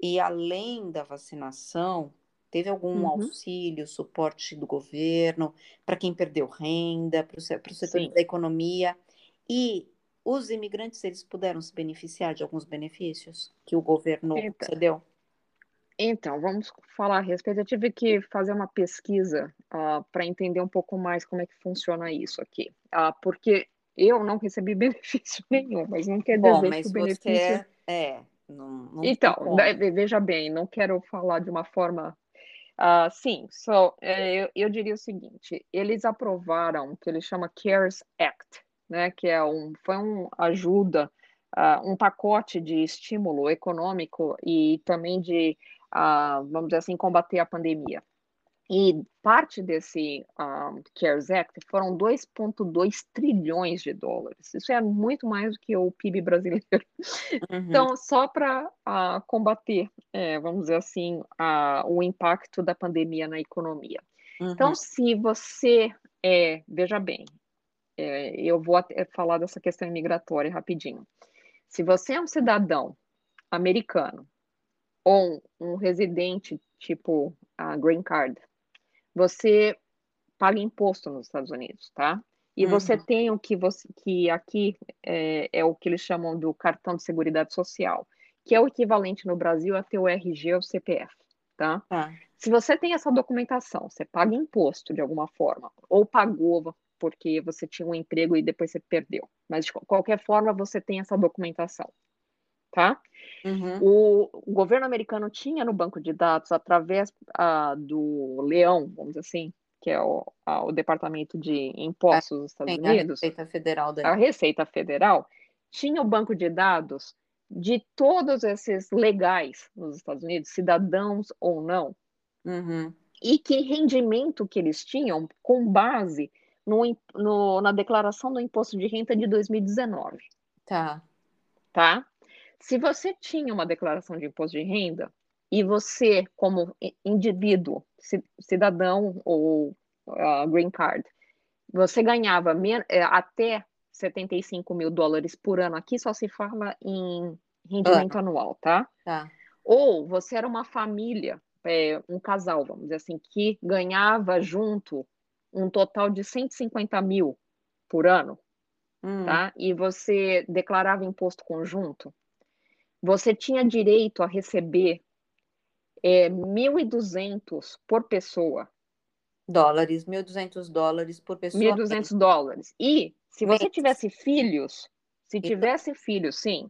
e além da vacinação, Teve algum uhum. auxílio, suporte do governo para quem perdeu renda, para o setor Sim. da economia? E os imigrantes, eles puderam se beneficiar de alguns benefícios que o governo cedeu? Então, vamos falar a respeito. Eu tive que fazer uma pesquisa uh, para entender um pouco mais como é que funciona isso aqui. Uh, porque eu não recebi benefício nenhum, mas não quer Bom, dizer mas que o benefício. Você é, não, não então, veja bem, não quero falar de uma forma. Uh, sim, so, é, eu, eu diria o seguinte: eles aprovaram o que eles chamam CARES Act, né, que é um, foi uma ajuda, uh, um pacote de estímulo econômico e também de, uh, vamos dizer assim, combater a pandemia. E parte desse um, CARES Act foram 2,2 trilhões de dólares. Isso é muito mais do que o PIB brasileiro. Uhum. Então, só para uh, combater, é, vamos dizer assim, uh, o impacto da pandemia na economia. Então, uhum. Então, se você, é, veja bem, é, eu vou falar dessa questão imigratória rapidinho. Se você é um cidadão americano ou um residente tipo a green card você paga imposto nos Estados Unidos, tá? E uhum. você tem o que você que aqui é, é, o que eles chamam do cartão de seguridade social, que é o equivalente no Brasil a ter o RG ou CPF, tá? tá? Se você tem essa documentação, você paga imposto de alguma forma, ou pagou porque você tinha um emprego e depois você perdeu, mas de qualquer forma você tem essa documentação, tá? Uhum. O, o, governo americano tinha no banco de dados, através do Leão, vamos dizer assim, que é o, o Departamento de Impostos dos Estados Unidos, a Receita Federal, a Receita Federal, tinha o banco de dados de todos esses legais nos Estados Unidos, cidadãos ou não, uhum. e que rendimento que eles tinham com base no, no, na declaração do imposto de renda de 2019. Tá. Tá? Se você tinha uma declaração de imposto de renda e você, como indivíduo, cidadão ou uh, green card, você ganhava é, até 75 mil dólares por ano, aqui só se fala em rendimento ah. anual, tá? tá? Ou você era uma família, é, um casal, vamos dizer assim, que ganhava junto um total de 150 mil por ano, hum. tá? E você declarava imposto conjunto, você tinha direito a receber é, 1.200 por pessoa. Dólares, 1.200 dólares por pessoa. 1.200 dólares. E se você tivesse filhos, se então tivesse filhos, sim,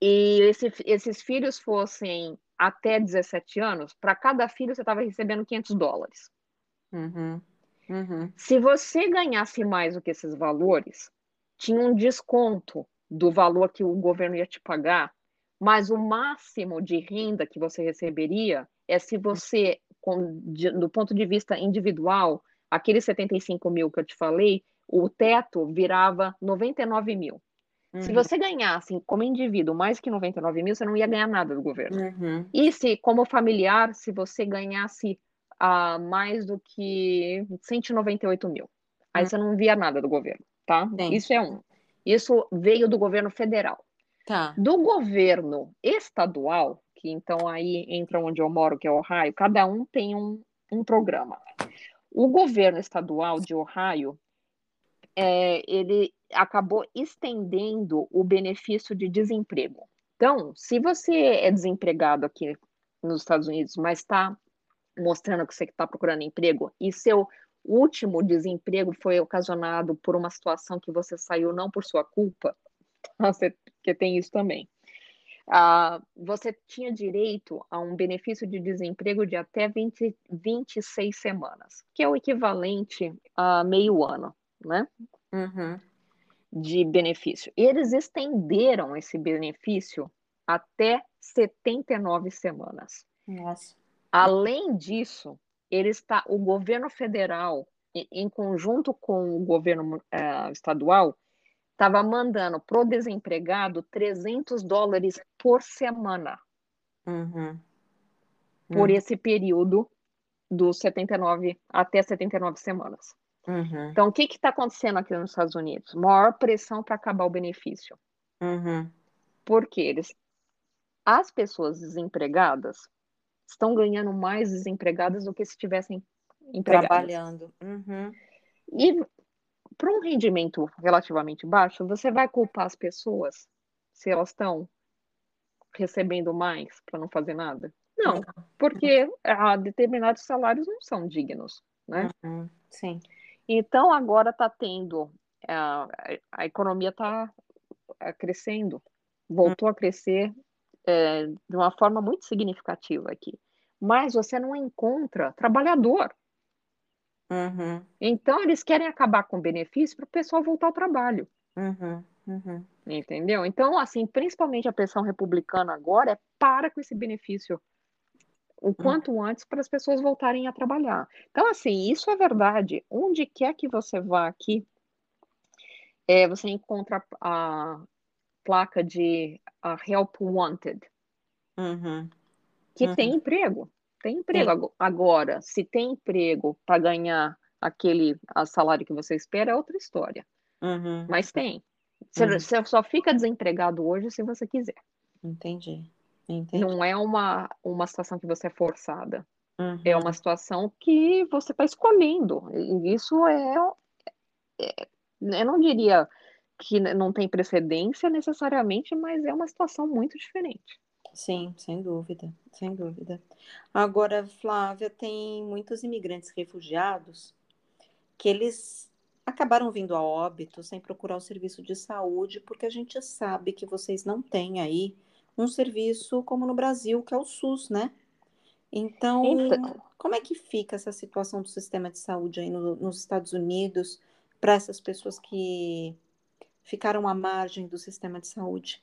e esse, esses filhos fossem até 17 anos, para cada filho você estava recebendo 500 dólares. Uhum. Uhum. Se você ganhasse mais do que esses valores, tinha um desconto do valor que o governo ia te pagar mas o máximo de renda que você receberia é se você, com, de, do ponto de vista individual, aqueles 75 mil que eu te falei, o teto virava 99 mil. Uhum. Se você ganhasse como indivíduo mais que 99 mil, você não ia ganhar nada do governo. Uhum. E se, como familiar, se você ganhasse uh, mais do que 198 mil, aí uhum. você não via nada do governo, tá? Sim. Isso é um. Isso veio do governo federal. Tá. Do governo estadual, que então aí entra onde eu moro, que é Ohio, cada um tem um, um programa. O governo estadual de Ohio, é, ele acabou estendendo o benefício de desemprego. Então, se você é desempregado aqui nos Estados Unidos, mas está mostrando que você está procurando emprego e seu último desemprego foi ocasionado por uma situação que você saiu não por sua culpa, você que tem isso também. Uh, você tinha direito a um benefício de desemprego de até 20, 26 semanas, que é o equivalente a meio ano, né? Uhum. De benefício. Eles estenderam esse benefício até 79 semanas. Nossa. Além disso, ele está, o governo federal, em conjunto com o governo uh, estadual, estava mandando pro desempregado 300 dólares por semana. Uhum. Por uhum. esse período dos 79 até 79 semanas. Uhum. Então, o que está acontecendo aqui nos Estados Unidos? Maior pressão para acabar o benefício. Uhum. Porque eles, as pessoas desempregadas estão ganhando mais desempregadas do que se estivessem empregadas. Trabalhando. Uhum. E para um rendimento relativamente baixo, você vai culpar as pessoas se elas estão recebendo mais para não fazer nada? Não, porque ah, determinados salários não são dignos, né? Uhum, sim. Então agora está tendo a, a economia está crescendo, voltou a crescer é, de uma forma muito significativa aqui. Mas você não encontra trabalhador. Uhum. Então eles querem acabar com o benefício para o pessoal voltar ao trabalho. Uhum. Uhum. Entendeu? Então, assim, principalmente a pressão republicana agora é para com esse benefício o quanto antes para as pessoas voltarem a trabalhar. Então, assim, isso é verdade. Onde quer que você vá aqui, é, você encontra a placa de a Help Wanted, Uhum. que Uhum. tem emprego. Tem emprego. Ago- Agora, se tem emprego para ganhar aquele a salário que você espera, é outra história. Uhum. Mas tem. Você, Uhum. você só fica desempregado hoje se você quiser. Entendi. Entendi. Não é uma, uma situação que você é forçada. Uhum. É uma situação que você está escolhendo. E isso é, é- Eu não diria que não tem precedência necessariamente, mas é uma situação muito diferente. Sim, sem dúvida, sem dúvida. Agora, Flávia, tem muitos imigrantes refugiados que eles acabaram vindo a óbito sem procurar o serviço de saúde, porque a gente sabe que vocês não têm aí um serviço como no Brasil, que é o SUS, né? Então, Então, como é que fica essa situação do sistema de saúde aí no- nos Estados Unidos para essas pessoas que ficaram à margem do sistema de saúde?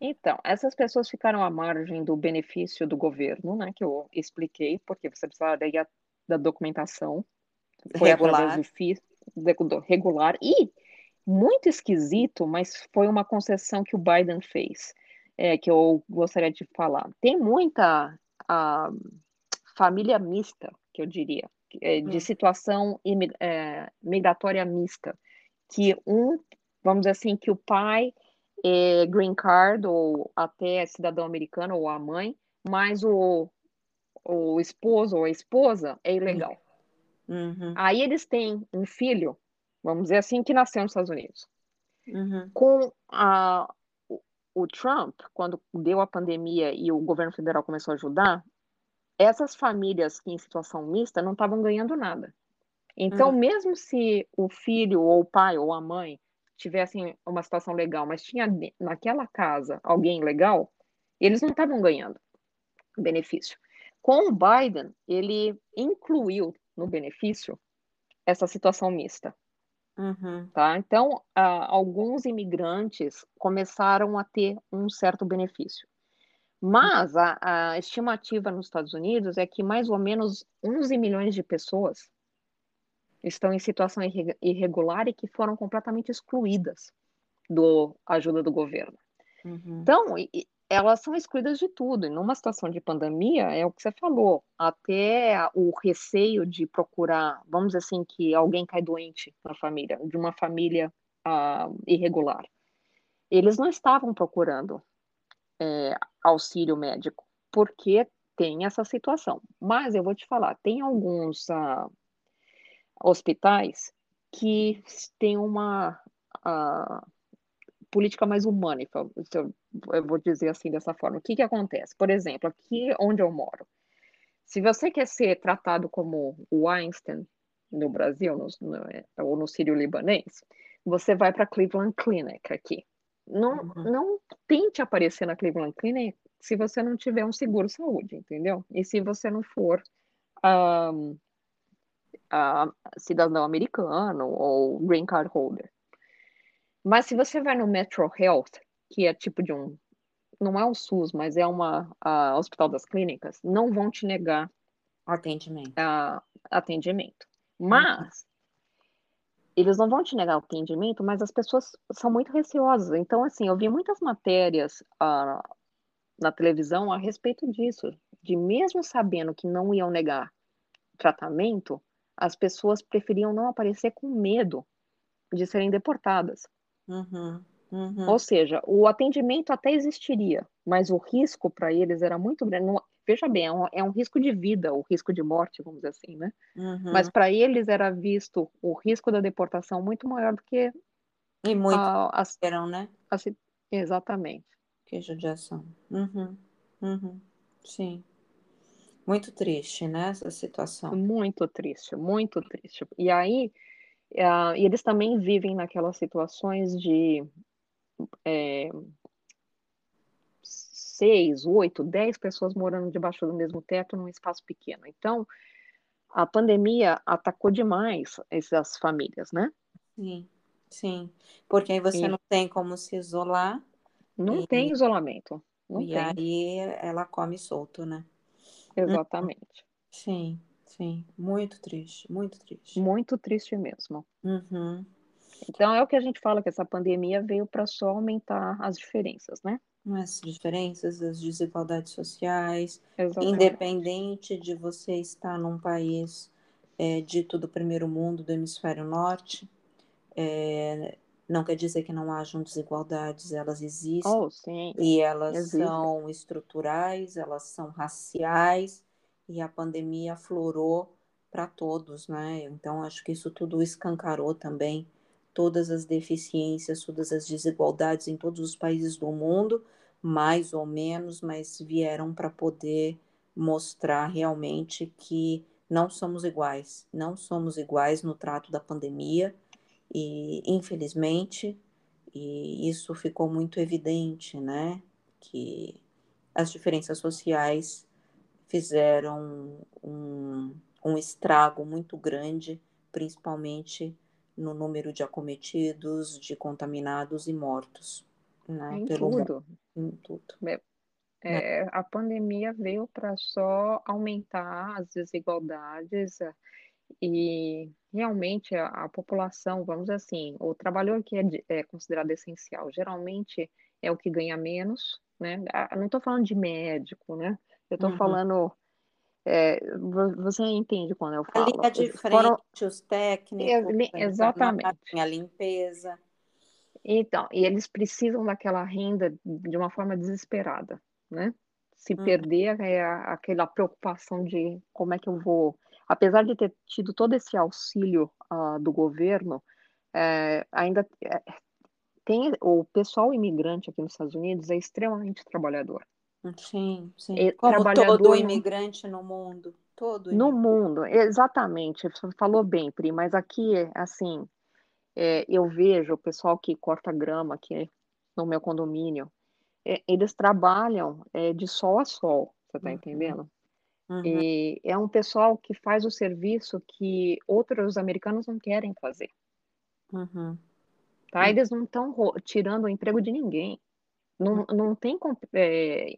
Então, essas pessoas ficaram à margem do benefício do governo, né, que eu expliquei, porque você precisaria da documentação, foi através Regular. do FIS do regular e muito esquisito, mas foi uma concessão que o Biden fez, é, que eu gostaria de falar. Tem muita ah, família mista, que eu diria, é, de Hum. situação imi- é, migratória mista, que um, vamos dizer assim, que o pai é green card ou até cidadão americano ou a mãe, mas o, o esposo ou a esposa é ilegal. Uhum, Aí eles têm um filho, vamos dizer assim, que nasceu nos Estados Unidos. uhum, Com a, o, o Trump, quando deu a pandemia e o governo federal começou a ajudar, essas famílias que em situação mista não estavam ganhando nada. Então, Uhum. mesmo se o filho ou o pai ou a mãe tivessem uma situação legal, mas tinha naquela casa alguém legal, eles não estavam ganhando benefício. Com o Biden, ele incluiu no benefício essa situação mista, uhum, tá? Então, ah, alguns imigrantes começaram a ter um certo benefício. Mas a, a estimativa nos Estados Unidos é que mais ou menos 11 milhões de pessoas estão em situação irre- irregular e que foram completamente excluídas do ajuda do governo. uhum, Então, elas são excluídas de tudo. E numa situação de pandemia, é o que você falou, até o receio de procurar, vamos dizer assim, que alguém cai doente na família, de uma família ah, irregular. Eles não estavam procurando é, auxílio médico, porque tem essa situação. Mas eu vou te falar, tem alguns ah, hospitais que têm uma ah, política mais humana, então, se eu, eu vou dizer assim dessa forma. O que, que acontece? Por exemplo, aqui onde eu moro, se você quer ser tratado como o Einstein no Brasil, no, no, ou no Sírio Libanês, você vai para Cleveland Clinic aqui. Não, Uhum. não tente aparecer na Cleveland Clinic se você não tiver um seguro saúde, entendeu? E se você não for ah, ah, cidadão americano ou green card holder. Mas se você vai no Metro Health, que é tipo de um. Não é um SUS, mas é uma ah, Hospital das Clínicas, não vão te negar Atendimento. ah, atendimento. Mas eles não vão te negar o atendimento, mas as pessoas são muito receosas. Então, assim, eu vi muitas matérias ah, na televisão a respeito disso, de mesmo sabendo que não iam negar tratamento, as pessoas preferiam não aparecer com medo de serem deportadas. Uhum, uhum, Ou seja, o atendimento até existiria, mas o risco para eles era muito grande. Não- veja bem, é um, é um risco de vida, o risco de morte, vamos dizer assim, né? uhum. Mas para eles era visto o risco da deportação muito maior do que E muitos a, eram, né? a, exatamente. Que judiação. Uhum, uhum. Sim. Muito triste, né, essa situação. Muito triste, muito triste. E aí, ah, eles também vivem naquelas situações de, eh 6, 8, 10 pessoas morando debaixo do mesmo teto num espaço pequeno. Então, a pandemia atacou demais essas famílias, né. Sim, sim, porque aí você E não tem como se isolar Não e tem isolamento, não e tem. aí ela come solto, né. Exatamente. Sim, sim, muito triste, muito triste. Muito triste mesmo. Uhum. Então é o que a gente fala, que essa pandemia veio para só aumentar as diferenças, né. As diferenças, as desigualdades sociais, Exatamente. independente de você estar num país, eh, dito do primeiro mundo, do hemisfério norte, eh, não quer dizer que não hajam desigualdades, elas existem, Oh, sim, e elas existem. são estruturais, elas são raciais, e a pandemia aflorou para todos, né. Então acho que isso tudo escancarou também todas as deficiências, todas as desigualdades em todos os países do mundo, mais ou menos, mas vieram para poder mostrar realmente que não somos iguais, não somos iguais no trato da pandemia e, infelizmente, e isso ficou muito evidente, né, que as diferenças sociais fizeram um um estrago muito grande, principalmente no número de acometidos, de contaminados e mortos, né, Em pelo mundo, tudo. em tudo. É É. a pandemia veio para só aumentar as desigualdades, e realmente a a população, vamos dizer assim, o trabalhador que é é considerado essencial, geralmente é o que ganha menos, né, não estou falando de médico, né, eu estou Uhum. falando, vo você entende quando eu A falo, linha de frente, foram os técnicos, a enfermagem, exatamente. a limpeza. Então, e eles precisam daquela renda de uma forma desesperada, né. Se Uhum. perder, é a aquela preocupação de como é que eu vou apesar de ter tido todo esse auxílio, hã, do governo, eh, ainda, eh, tem o pessoal imigrante aqui nos Estados Unidos é extremamente trabalhador. Sim, sim, como todo imigrante no mundo, todo No imigrante. mundo, exatamente, você falou bem Pri, mas aqui, assim, eh, eu vejo o pessoal que corta grama aqui no meu condomínio, eh, eles trabalham, eh, de sol a sol, você está Uhum. entendendo? Uhum. E é um pessoal que faz o serviço que outros americanos não querem fazer. Uhum. Tá, Hum. eles não estão tirando o emprego de ninguém, não não tem eh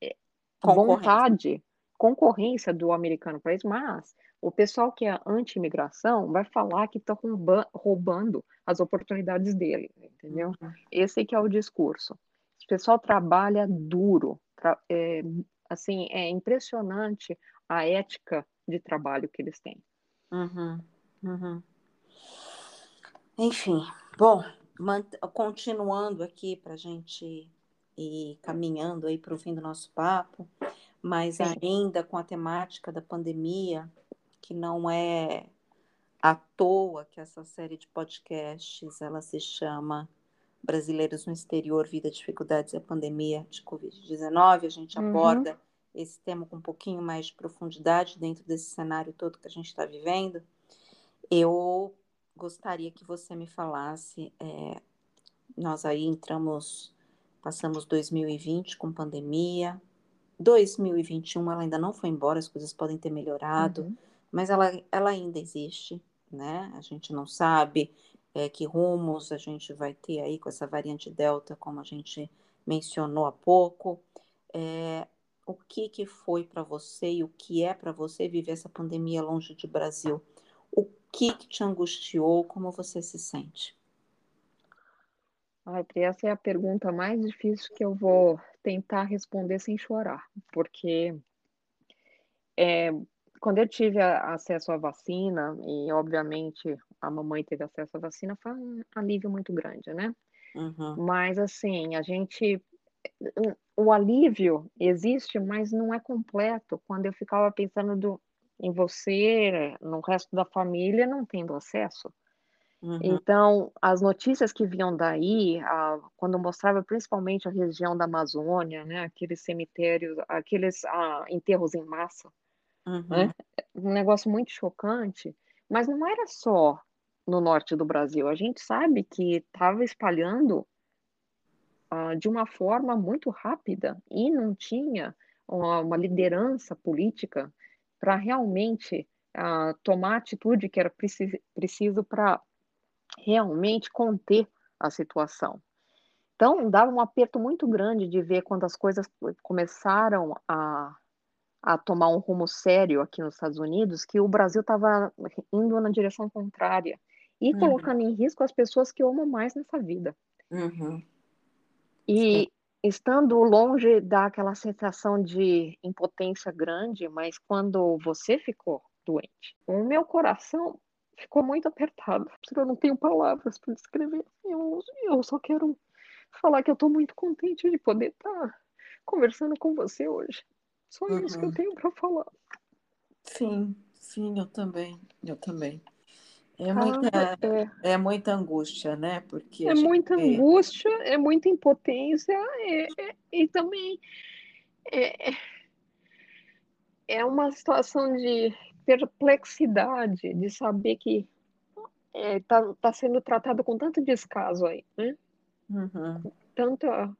eh, Concorrência. vontade, concorrência do americano para isso, mas o pessoal que é anti-imigração vai falar que estão rouban roubando as oportunidades dele, entendeu? Uhum. Esse que é o discurso. Esse pessoal trabalha duro, tra eh, assim, é impressionante a ética de trabalho que eles têm. Uhum, uhum. Enfim, bom, continuando aqui pra gente ir caminhando aí para o fim do nosso papo, mas Sim. ainda com a temática da pandemia, que não é à toa que essa série de podcasts, ela se chama Brasileiros no Exterior, Vida, Dificuldades e a Pandemia de Covid-19, a gente Uhum. aborda esse tema com um pouquinho mais de profundidade dentro desse cenário todo que a gente está vivendo. Eu gostaria que você me falasse, eh, nós aí entramos passamos 2020 com pandemia, 2021 ela ainda não foi embora, as coisas podem ter melhorado, Uhum. mas ela ela ainda existe, né, a gente não sabe, eh, que rumos a gente vai ter aí com essa variante delta, como a gente mencionou há pouco. Eh, o que que foi para você e o que é para você viver essa pandemia longe de Brasil? O que que te angustiou, como você se sente? Ai, Pri, essa é a pergunta mais difícil que eu vou tentar responder sem chorar, porque eh, quando eu tive acesso à vacina e obviamente a mamãe teve acesso à vacina, foi um alívio muito grande, né. Uhum. Mas assim, a gente o alívio existe, mas não é completo, quando eu ficava pensando do em você, no resto da família não tendo acesso. Uhum. Então, as notícias que vinham daí, ah, quando mostrava principalmente a região da Amazônia, né, aqueles cemitérios, aqueles, ah, enterros em massa. Uhum. Né? Um negócio muito chocante, mas não era só no norte do Brasil. A gente sabe que estava espalhando uh, de uma forma muito rápida e não tinha uma, uma liderança política para realmente uh, tomar a atitude que era preciso, preciso para realmente conter a situação. Então, dava um aperto muito grande de ver quando as coisas começaram a, a tomar um rumo sério aqui nos Estados Unidos, que o Brasil estava indo na direção contrária e uhum. colocando em risco as pessoas que eu amo mais nessa vida. Uhum. E Sim. estando longe daquela sensação de impotência grande, mas quando você ficou doente, o meu coração ficou muito apertado. Eu não tenho palavras para descrever. Eu, eu só quero falar que eu estou muito contente de poder estar tá conversando com você hoje. Só uhum. isso que eu uhum. tenho para falar. Sim, sim, eu também, eu também. É muita, é, é muita angústia, né? Porque é muita angústia, é muita impotência, é, é, e também é, é, é uma situação de perplexidade, de saber que está é, tá sendo tratado com tanto descaso aí, né? Uhum. Tanta.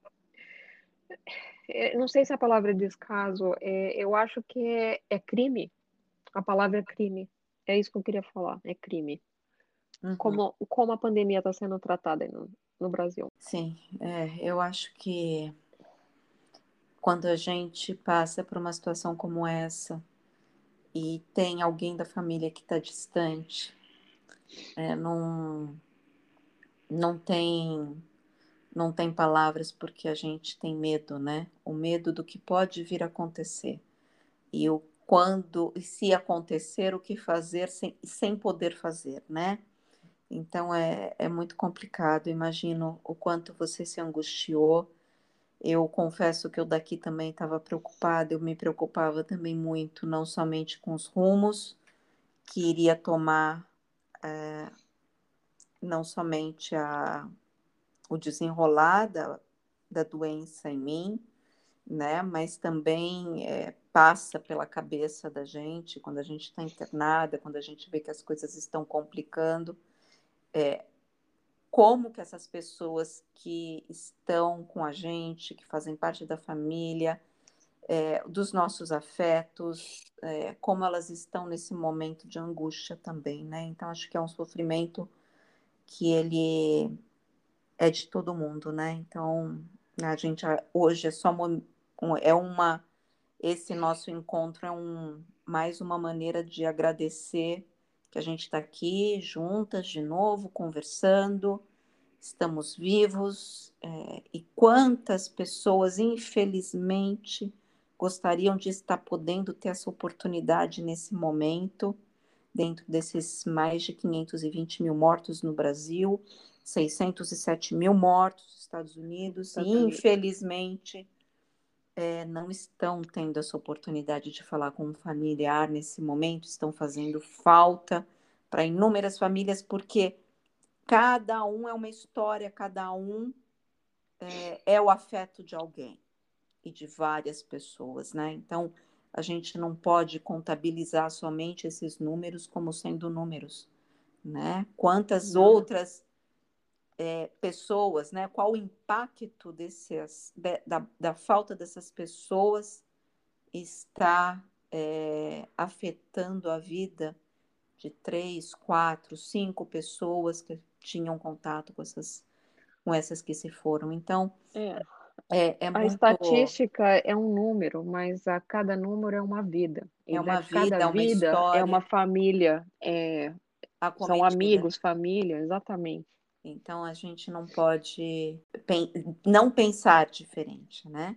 É, não sei se a palavra é descaso, é, eu acho que é, é, crime. A palavra é crime. É isso que eu queria falar, é crime. Uhum. Como, como a pandemia está sendo tratada no, no Brasil. Sim, é, eu acho que quando a gente passa por uma situação como essa e tem alguém da família que está distante, é, não, não tem não tem palavras porque a gente tem medo, né? O medo do que pode vir a acontecer. E o quando, e se acontecer, o que fazer sem, sem poder fazer, né? Então é, é muito complicado. Imagino o quanto você se angustiou. Eu confesso que eu daqui também estava preocupada, eu me preocupava também muito, não somente com os rumos que iria tomar, é, não somente a, o desenrolar da, da doença em mim, né? Mas também é, passa pela cabeça da gente quando a gente está internada, quando a gente vê que as coisas estão complicando, é, como que essas pessoas que estão com a gente, que fazem parte da família, é, dos nossos afetos, é, como elas estão nesse momento de angústia também, né? Então acho que é um sofrimento que ele é de todo mundo, né? Então, a gente hoje é só é uma esse nosso encontro é um mais uma maneira de agradecer que a gente está aqui juntas de novo conversando, estamos vivos é, e quantas pessoas infelizmente gostariam de estar podendo ter essa oportunidade nesse momento dentro desses mais de 520 mil mortos no Brasil 607 mil mortos nos Estados Unidos, e infelizmente é, não estão tendo essa oportunidade de falar com um familiar nesse momento, estão fazendo falta para inúmeras famílias, porque cada um é uma história, cada um é, é o afeto de alguém e de várias pessoas, né? Então, a gente não pode contabilizar somente esses números como sendo números, né? Quantas outras é, pessoas, né? Qual o impacto desses, de, da, da falta dessas pessoas está é, afetando a vida de três, quatro, cinco pessoas que tinham contato com essas, com essas que se foram. Então, é. É, é a muito... estatística é um número, mas a cada número é uma vida. E é uma vida, é uma história. É uma família, é, são amigos, família, exatamente. Então a gente não pode não pensar diferente, né?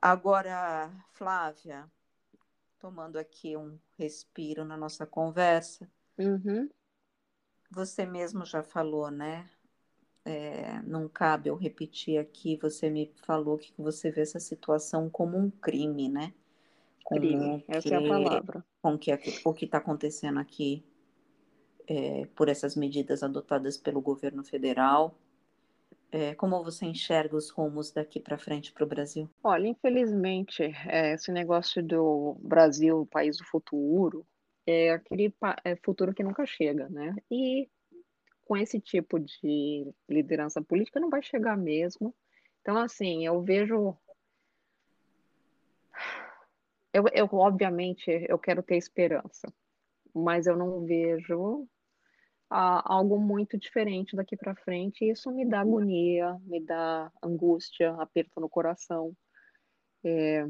Agora, Flávia, tomando aqui um respiro na nossa conversa, uhum. você mesmo já falou, né? É, não cabe eu repetir aqui, você me falou que você vê essa situação como um crime, né? crime, essa que, é a palavra. Com que, o que está acontecendo aqui é, por essas medidas adotadas pelo governo federal. É, como você enxerga os rumos daqui para frente para o Brasil? Olha, infelizmente, é, esse negócio do Brasil, país do futuro, é aquele é, futuro que nunca chega, né? E com esse tipo de liderança política não vai chegar mesmo. Então, assim, eu vejo. Eu, eu obviamente, eu quero ter esperança, mas eu não vejo algo muito diferente daqui para frente. E isso me dá agonia, me dá angústia, aperto no coração. É,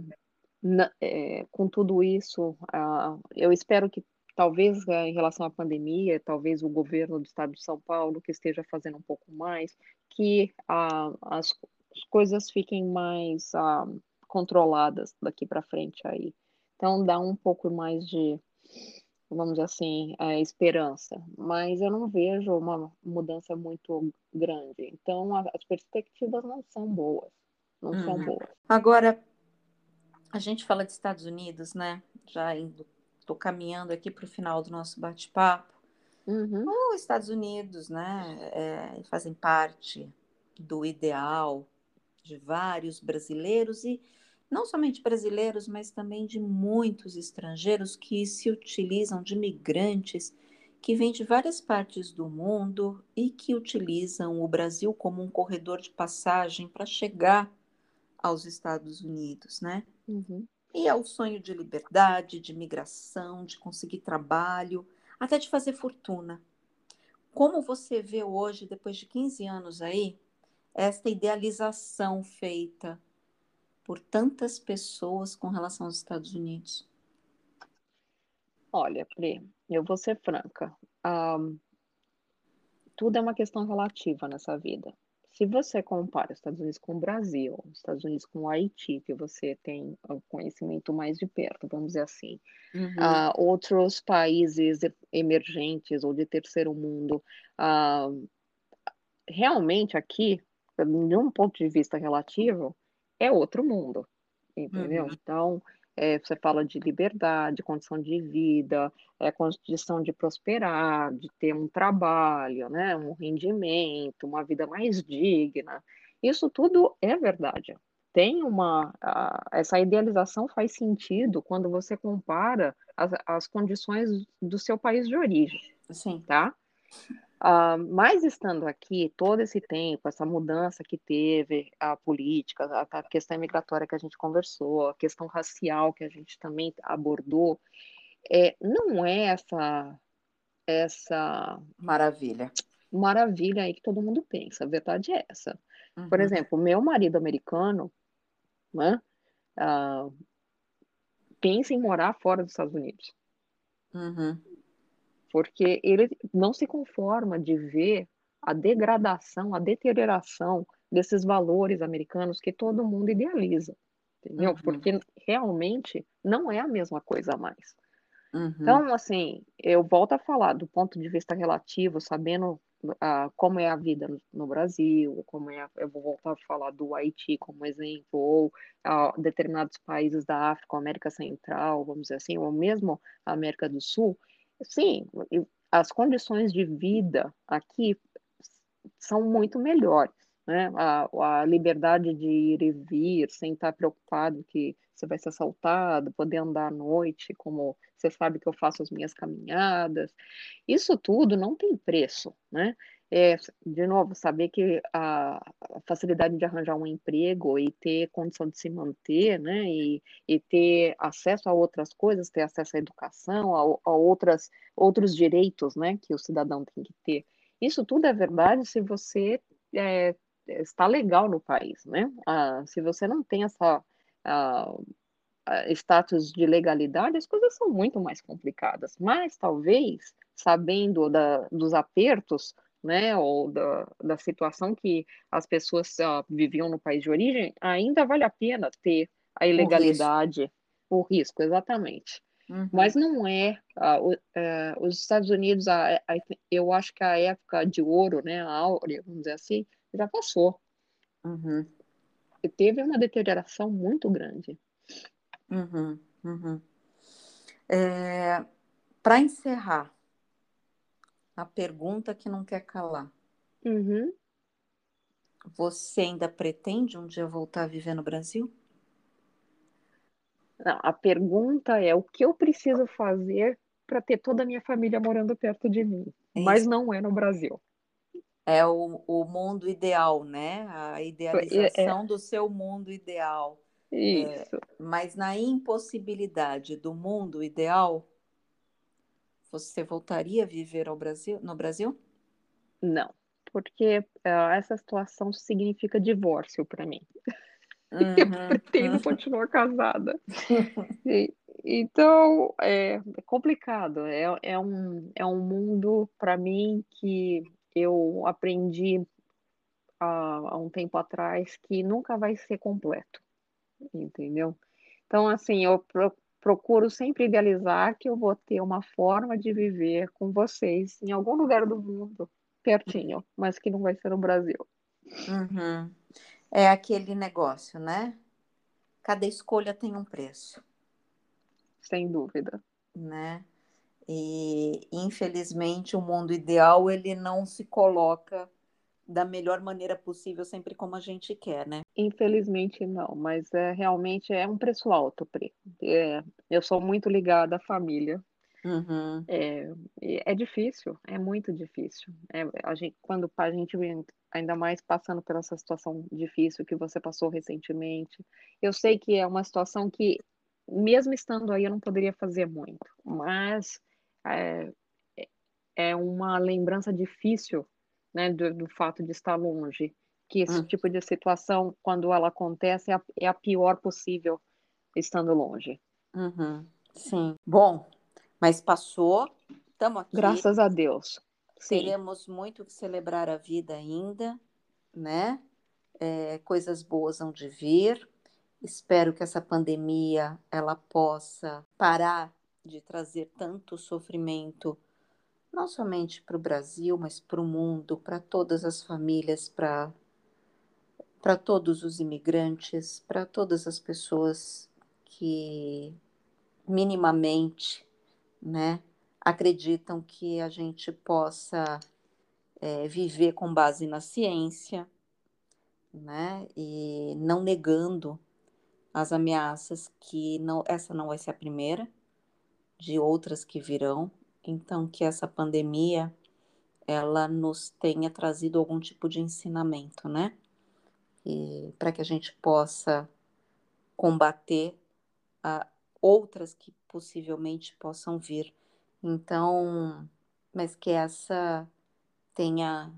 na, é, com tudo isso, uh, eu espero que talvez uh, em relação à pandemia, talvez o governo do estado de São Paulo que esteja fazendo um pouco mais, que as, as, coisas fiquem mais controladas daqui para frente aí. Então dá um pouco mais de vamos dizer assim, a esperança, mas eu não vejo uma mudança muito grande. Então, as perspectivas não são boas, não uhum. são boas. Agora, a gente fala de Estados Unidos, né? Já indo, estou caminhando aqui para o final do nosso bate-papo. Uhum. Os Estados Unidos, né, é, fazem parte do ideal de vários brasileiros e não somente brasileiros, mas também de muitos estrangeiros que se utilizam de migrantes que vêm de várias partes do mundo e que utilizam o Brasil como um corredor de passagem para chegar aos Estados Unidos, né? Uhum. E é o sonho de liberdade, de migração, de conseguir trabalho, até de fazer fortuna. Como você vê hoje, depois de 15 anos aí, esta idealização feita por tantas pessoas com relação aos Estados Unidos? Olha, Pri, eu vou ser franca. Um, tudo é uma questão relativa nessa vida. Se você compara os Estados Unidos com o Brasil, os Estados Unidos com o Haiti, que você tem o conhecimento mais de perto, vamos dizer assim, uhum. uh, outros países emergentes ou de terceiro mundo, uh, realmente aqui, de um ponto de vista relativo, é outro mundo, entendeu? Uhum. Então, é, você fala de liberdade, condição de vida, é, condição de prosperar, de ter um trabalho, né, um rendimento, uma vida mais digna. Isso tudo é verdade. Tem uma. A, essa idealização faz sentido quando você compara as, as condições do seu país de origem. Sim. Tá? Uh, mas estando aqui todo esse tempo, essa mudança que teve a política, a, a, questão migratória que a gente conversou, a questão racial que a gente também abordou, é, não é essa essa maravilha maravilha aí que todo mundo pensa. A verdade é essa. Uhum. Por exemplo, meu marido americano, né, uh, pensa em morar fora dos Estados Unidos. Uhum porque ele não se conforma de ver a degradação, a deterioração desses valores americanos que todo mundo idealiza, entendeu? Uhum. Porque realmente não é a mesma coisa mais. Uhum. Então, assim, eu volto a falar do ponto de vista relativo, sabendo uh, como é a vida no, no, Brasil, como é, a, eu vou voltar a falar do Haiti como exemplo, ou uh, determinados países da África, América Central, vamos dizer assim, ou mesmo a América do Sul, sim, as condições de vida aqui são muito melhores. Né? A, a, liberdade de ir e vir, sem estar preocupado que você vai ser assaltado, poder andar à noite, como você sabe que eu faço as minhas caminhadas. Isso tudo não tem preço, né? É, de novo, saber que a, facilidade de arranjar um emprego e ter condição de se manter, né, e, e ter acesso a outras coisas, ter acesso à educação, a, a, outras, outros direitos, né, que o cidadão tem que ter. Isso tudo é verdade se você é, está legal no país, né? Ah, se você não tem essa ah, status de legalidade, as coisas são muito mais complicadas. Mas talvez, sabendo da, dos apertos, né, ou da, da situação que as pessoas uh, viviam no país de origem, ainda vale a pena ter a ilegalidade, o risco, o risco exatamente. Uhum. Mas não é. Uh, uh, os Estados Unidos, eu acho que a época de ouro, né, a áurea, vamos dizer assim, já passou. Uhum. E teve uma deterioração muito grande. Uhum. uhum. É, Para encerrar, a pergunta que não quer calar. Uhum. você ainda pretende um dia voltar a viver no Brasil? Não, a pergunta é o que eu preciso fazer para ter toda a minha família morando perto de mim, é mas não é no Brasil. É o, o mundo ideal, né? A idealização é, é. do seu mundo ideal. Isso. É, mas na impossibilidade do mundo ideal, você voltaria a viver ao Brasil, no Brasil? Não, porque uh, essa situação significa divórcio para mim. Uhum, eu pretendo uhum. continuar casada. e, então, é, é complicado. É, é, um, é um mundo, para mim, que eu aprendi há, há um tempo atrás que nunca vai ser completo, entendeu? Então, assim, eu pro, procuro sempre idealizar que eu vou ter uma forma de viver com vocês em algum lugar do mundo, pertinho, mas que não vai ser no Brasil. Uhum. É aquele negócio, né? Cada escolha tem um preço. Sem dúvida. Né? E infelizmente o mundo ideal ele não se coloca da melhor maneira possível sempre como a gente quer, né? Infelizmente não, mas é realmente é um preço alto, Pri. É, eu sou muito ligada à família. Uhum. É, é difícil, é muito difícil. É, a gente, quando a gente ainda mais passando por essa situação difícil que você passou recentemente, eu sei que é uma situação que mesmo estando aí eu não poderia fazer muito, mas é, é uma lembrança difícil né, do, do, fato de estar longe. Que esse hum. tipo de situação, quando ela acontece, é a, é a pior possível estando longe. Uhum. Sim. Bom, mas passou, estamos aqui. Graças a Deus. Sim. Teremos muito que celebrar a vida ainda, né? É, coisas boas hão de vir. Espero que essa pandemia ela possa parar de trazer tanto sofrimento, não somente para o Brasil, mas para o mundo, para todas as famílias, para para todos os imigrantes, para todas as pessoas que minimamente, né, acreditam que a gente possa é, viver com base na ciência, né, e não negando as ameaças que não, essa não vai ser a primeira, de outras que virão. Então, que essa pandemia ela nos tenha trazido algum tipo de ensinamento, né? E para que a gente possa combater a outras que possivelmente possam vir. Então, mas que essa tenha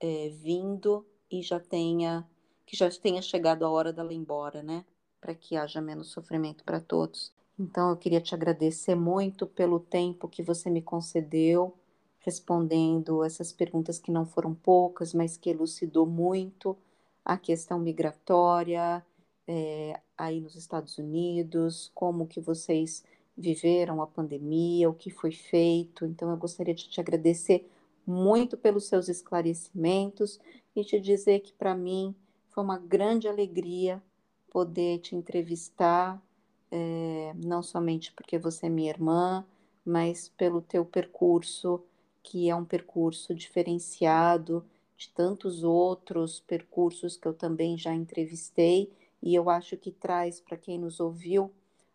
é, vindo e já tenha que já tenha chegado a hora dela ir embora, né? Para que haja menos sofrimento para todos. Então, eu queria te agradecer muito pelo tempo que você me concedeu, respondendo essas perguntas que não foram poucas, mas que elucidou muito a questão migratória é, aí nos Estados Unidos, como que vocês viveram a pandemia, o que foi feito. Então, eu gostaria de te agradecer muito pelos seus esclarecimentos e te dizer que para mim foi uma grande alegria poder te entrevistar é, não somente porque você é minha irmã, mas pelo teu percurso, que é um percurso diferenciado de tantos outros percursos que eu também já entrevistei, e eu acho que traz para quem nos ouviu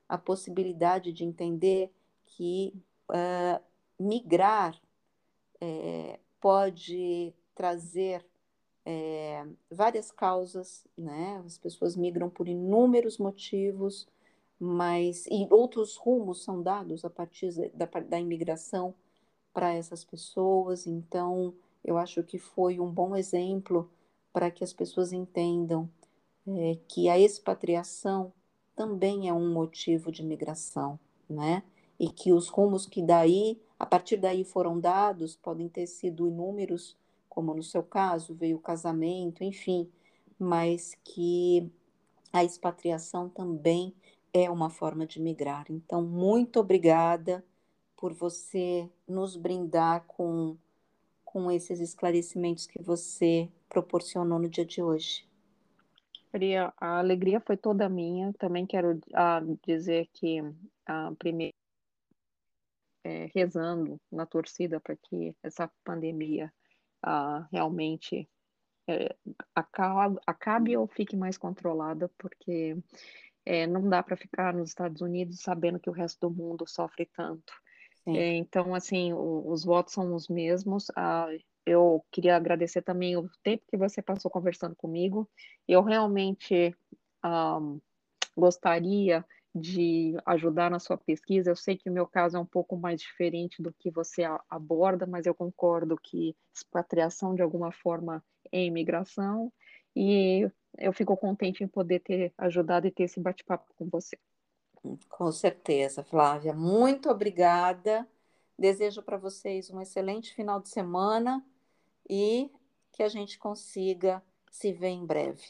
a possibilidade de entender que uh, migrar é, pode trazer é, várias causas, né? As pessoas migram por inúmeros motivos, mas e outros rumos são dados a partir da, da imigração para essas pessoas. Então, eu acho que foi um bom exemplo para que as pessoas entendam é, que a expatriação também é um motivo de migração, né? E que os rumos que daí, a partir daí foram dados, podem ter sido inúmeros, como no seu caso, veio o casamento, enfim, mas que a expatriação também é uma forma de migrar. Então, muito obrigada por você nos brindar com, com esses esclarecimentos que você proporcionou no dia de hoje. Maria, a alegria foi toda minha. Também quero ah, dizer que, ah, primeiro, é, rezando na torcida para que essa pandemia ah, realmente é, acabe, acabe ou fique mais controlada, porque é, não dá para ficar nos Estados Unidos sabendo que o resto do mundo sofre tanto. É, então, assim, o, os votos são os mesmos. Ah, eu queria agradecer também o tempo que você passou conversando comigo. Eu realmente um, gostaria de ajudar na sua pesquisa. Eu sei que o meu caso é um pouco mais diferente do que você aborda, mas eu concordo que expatriação de alguma forma é imigração e eu fico contente em poder ter ajudado e ter esse bate-papo com você. Com certeza, Flávia. Muito obrigada. Desejo para vocês um excelente final de semana e que a gente consiga se ver em breve.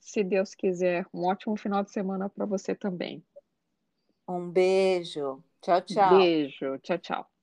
Se Deus quiser, um ótimo final de semana para você também. Um beijo. Tchau, tchau. Beijo. Tchau, tchau.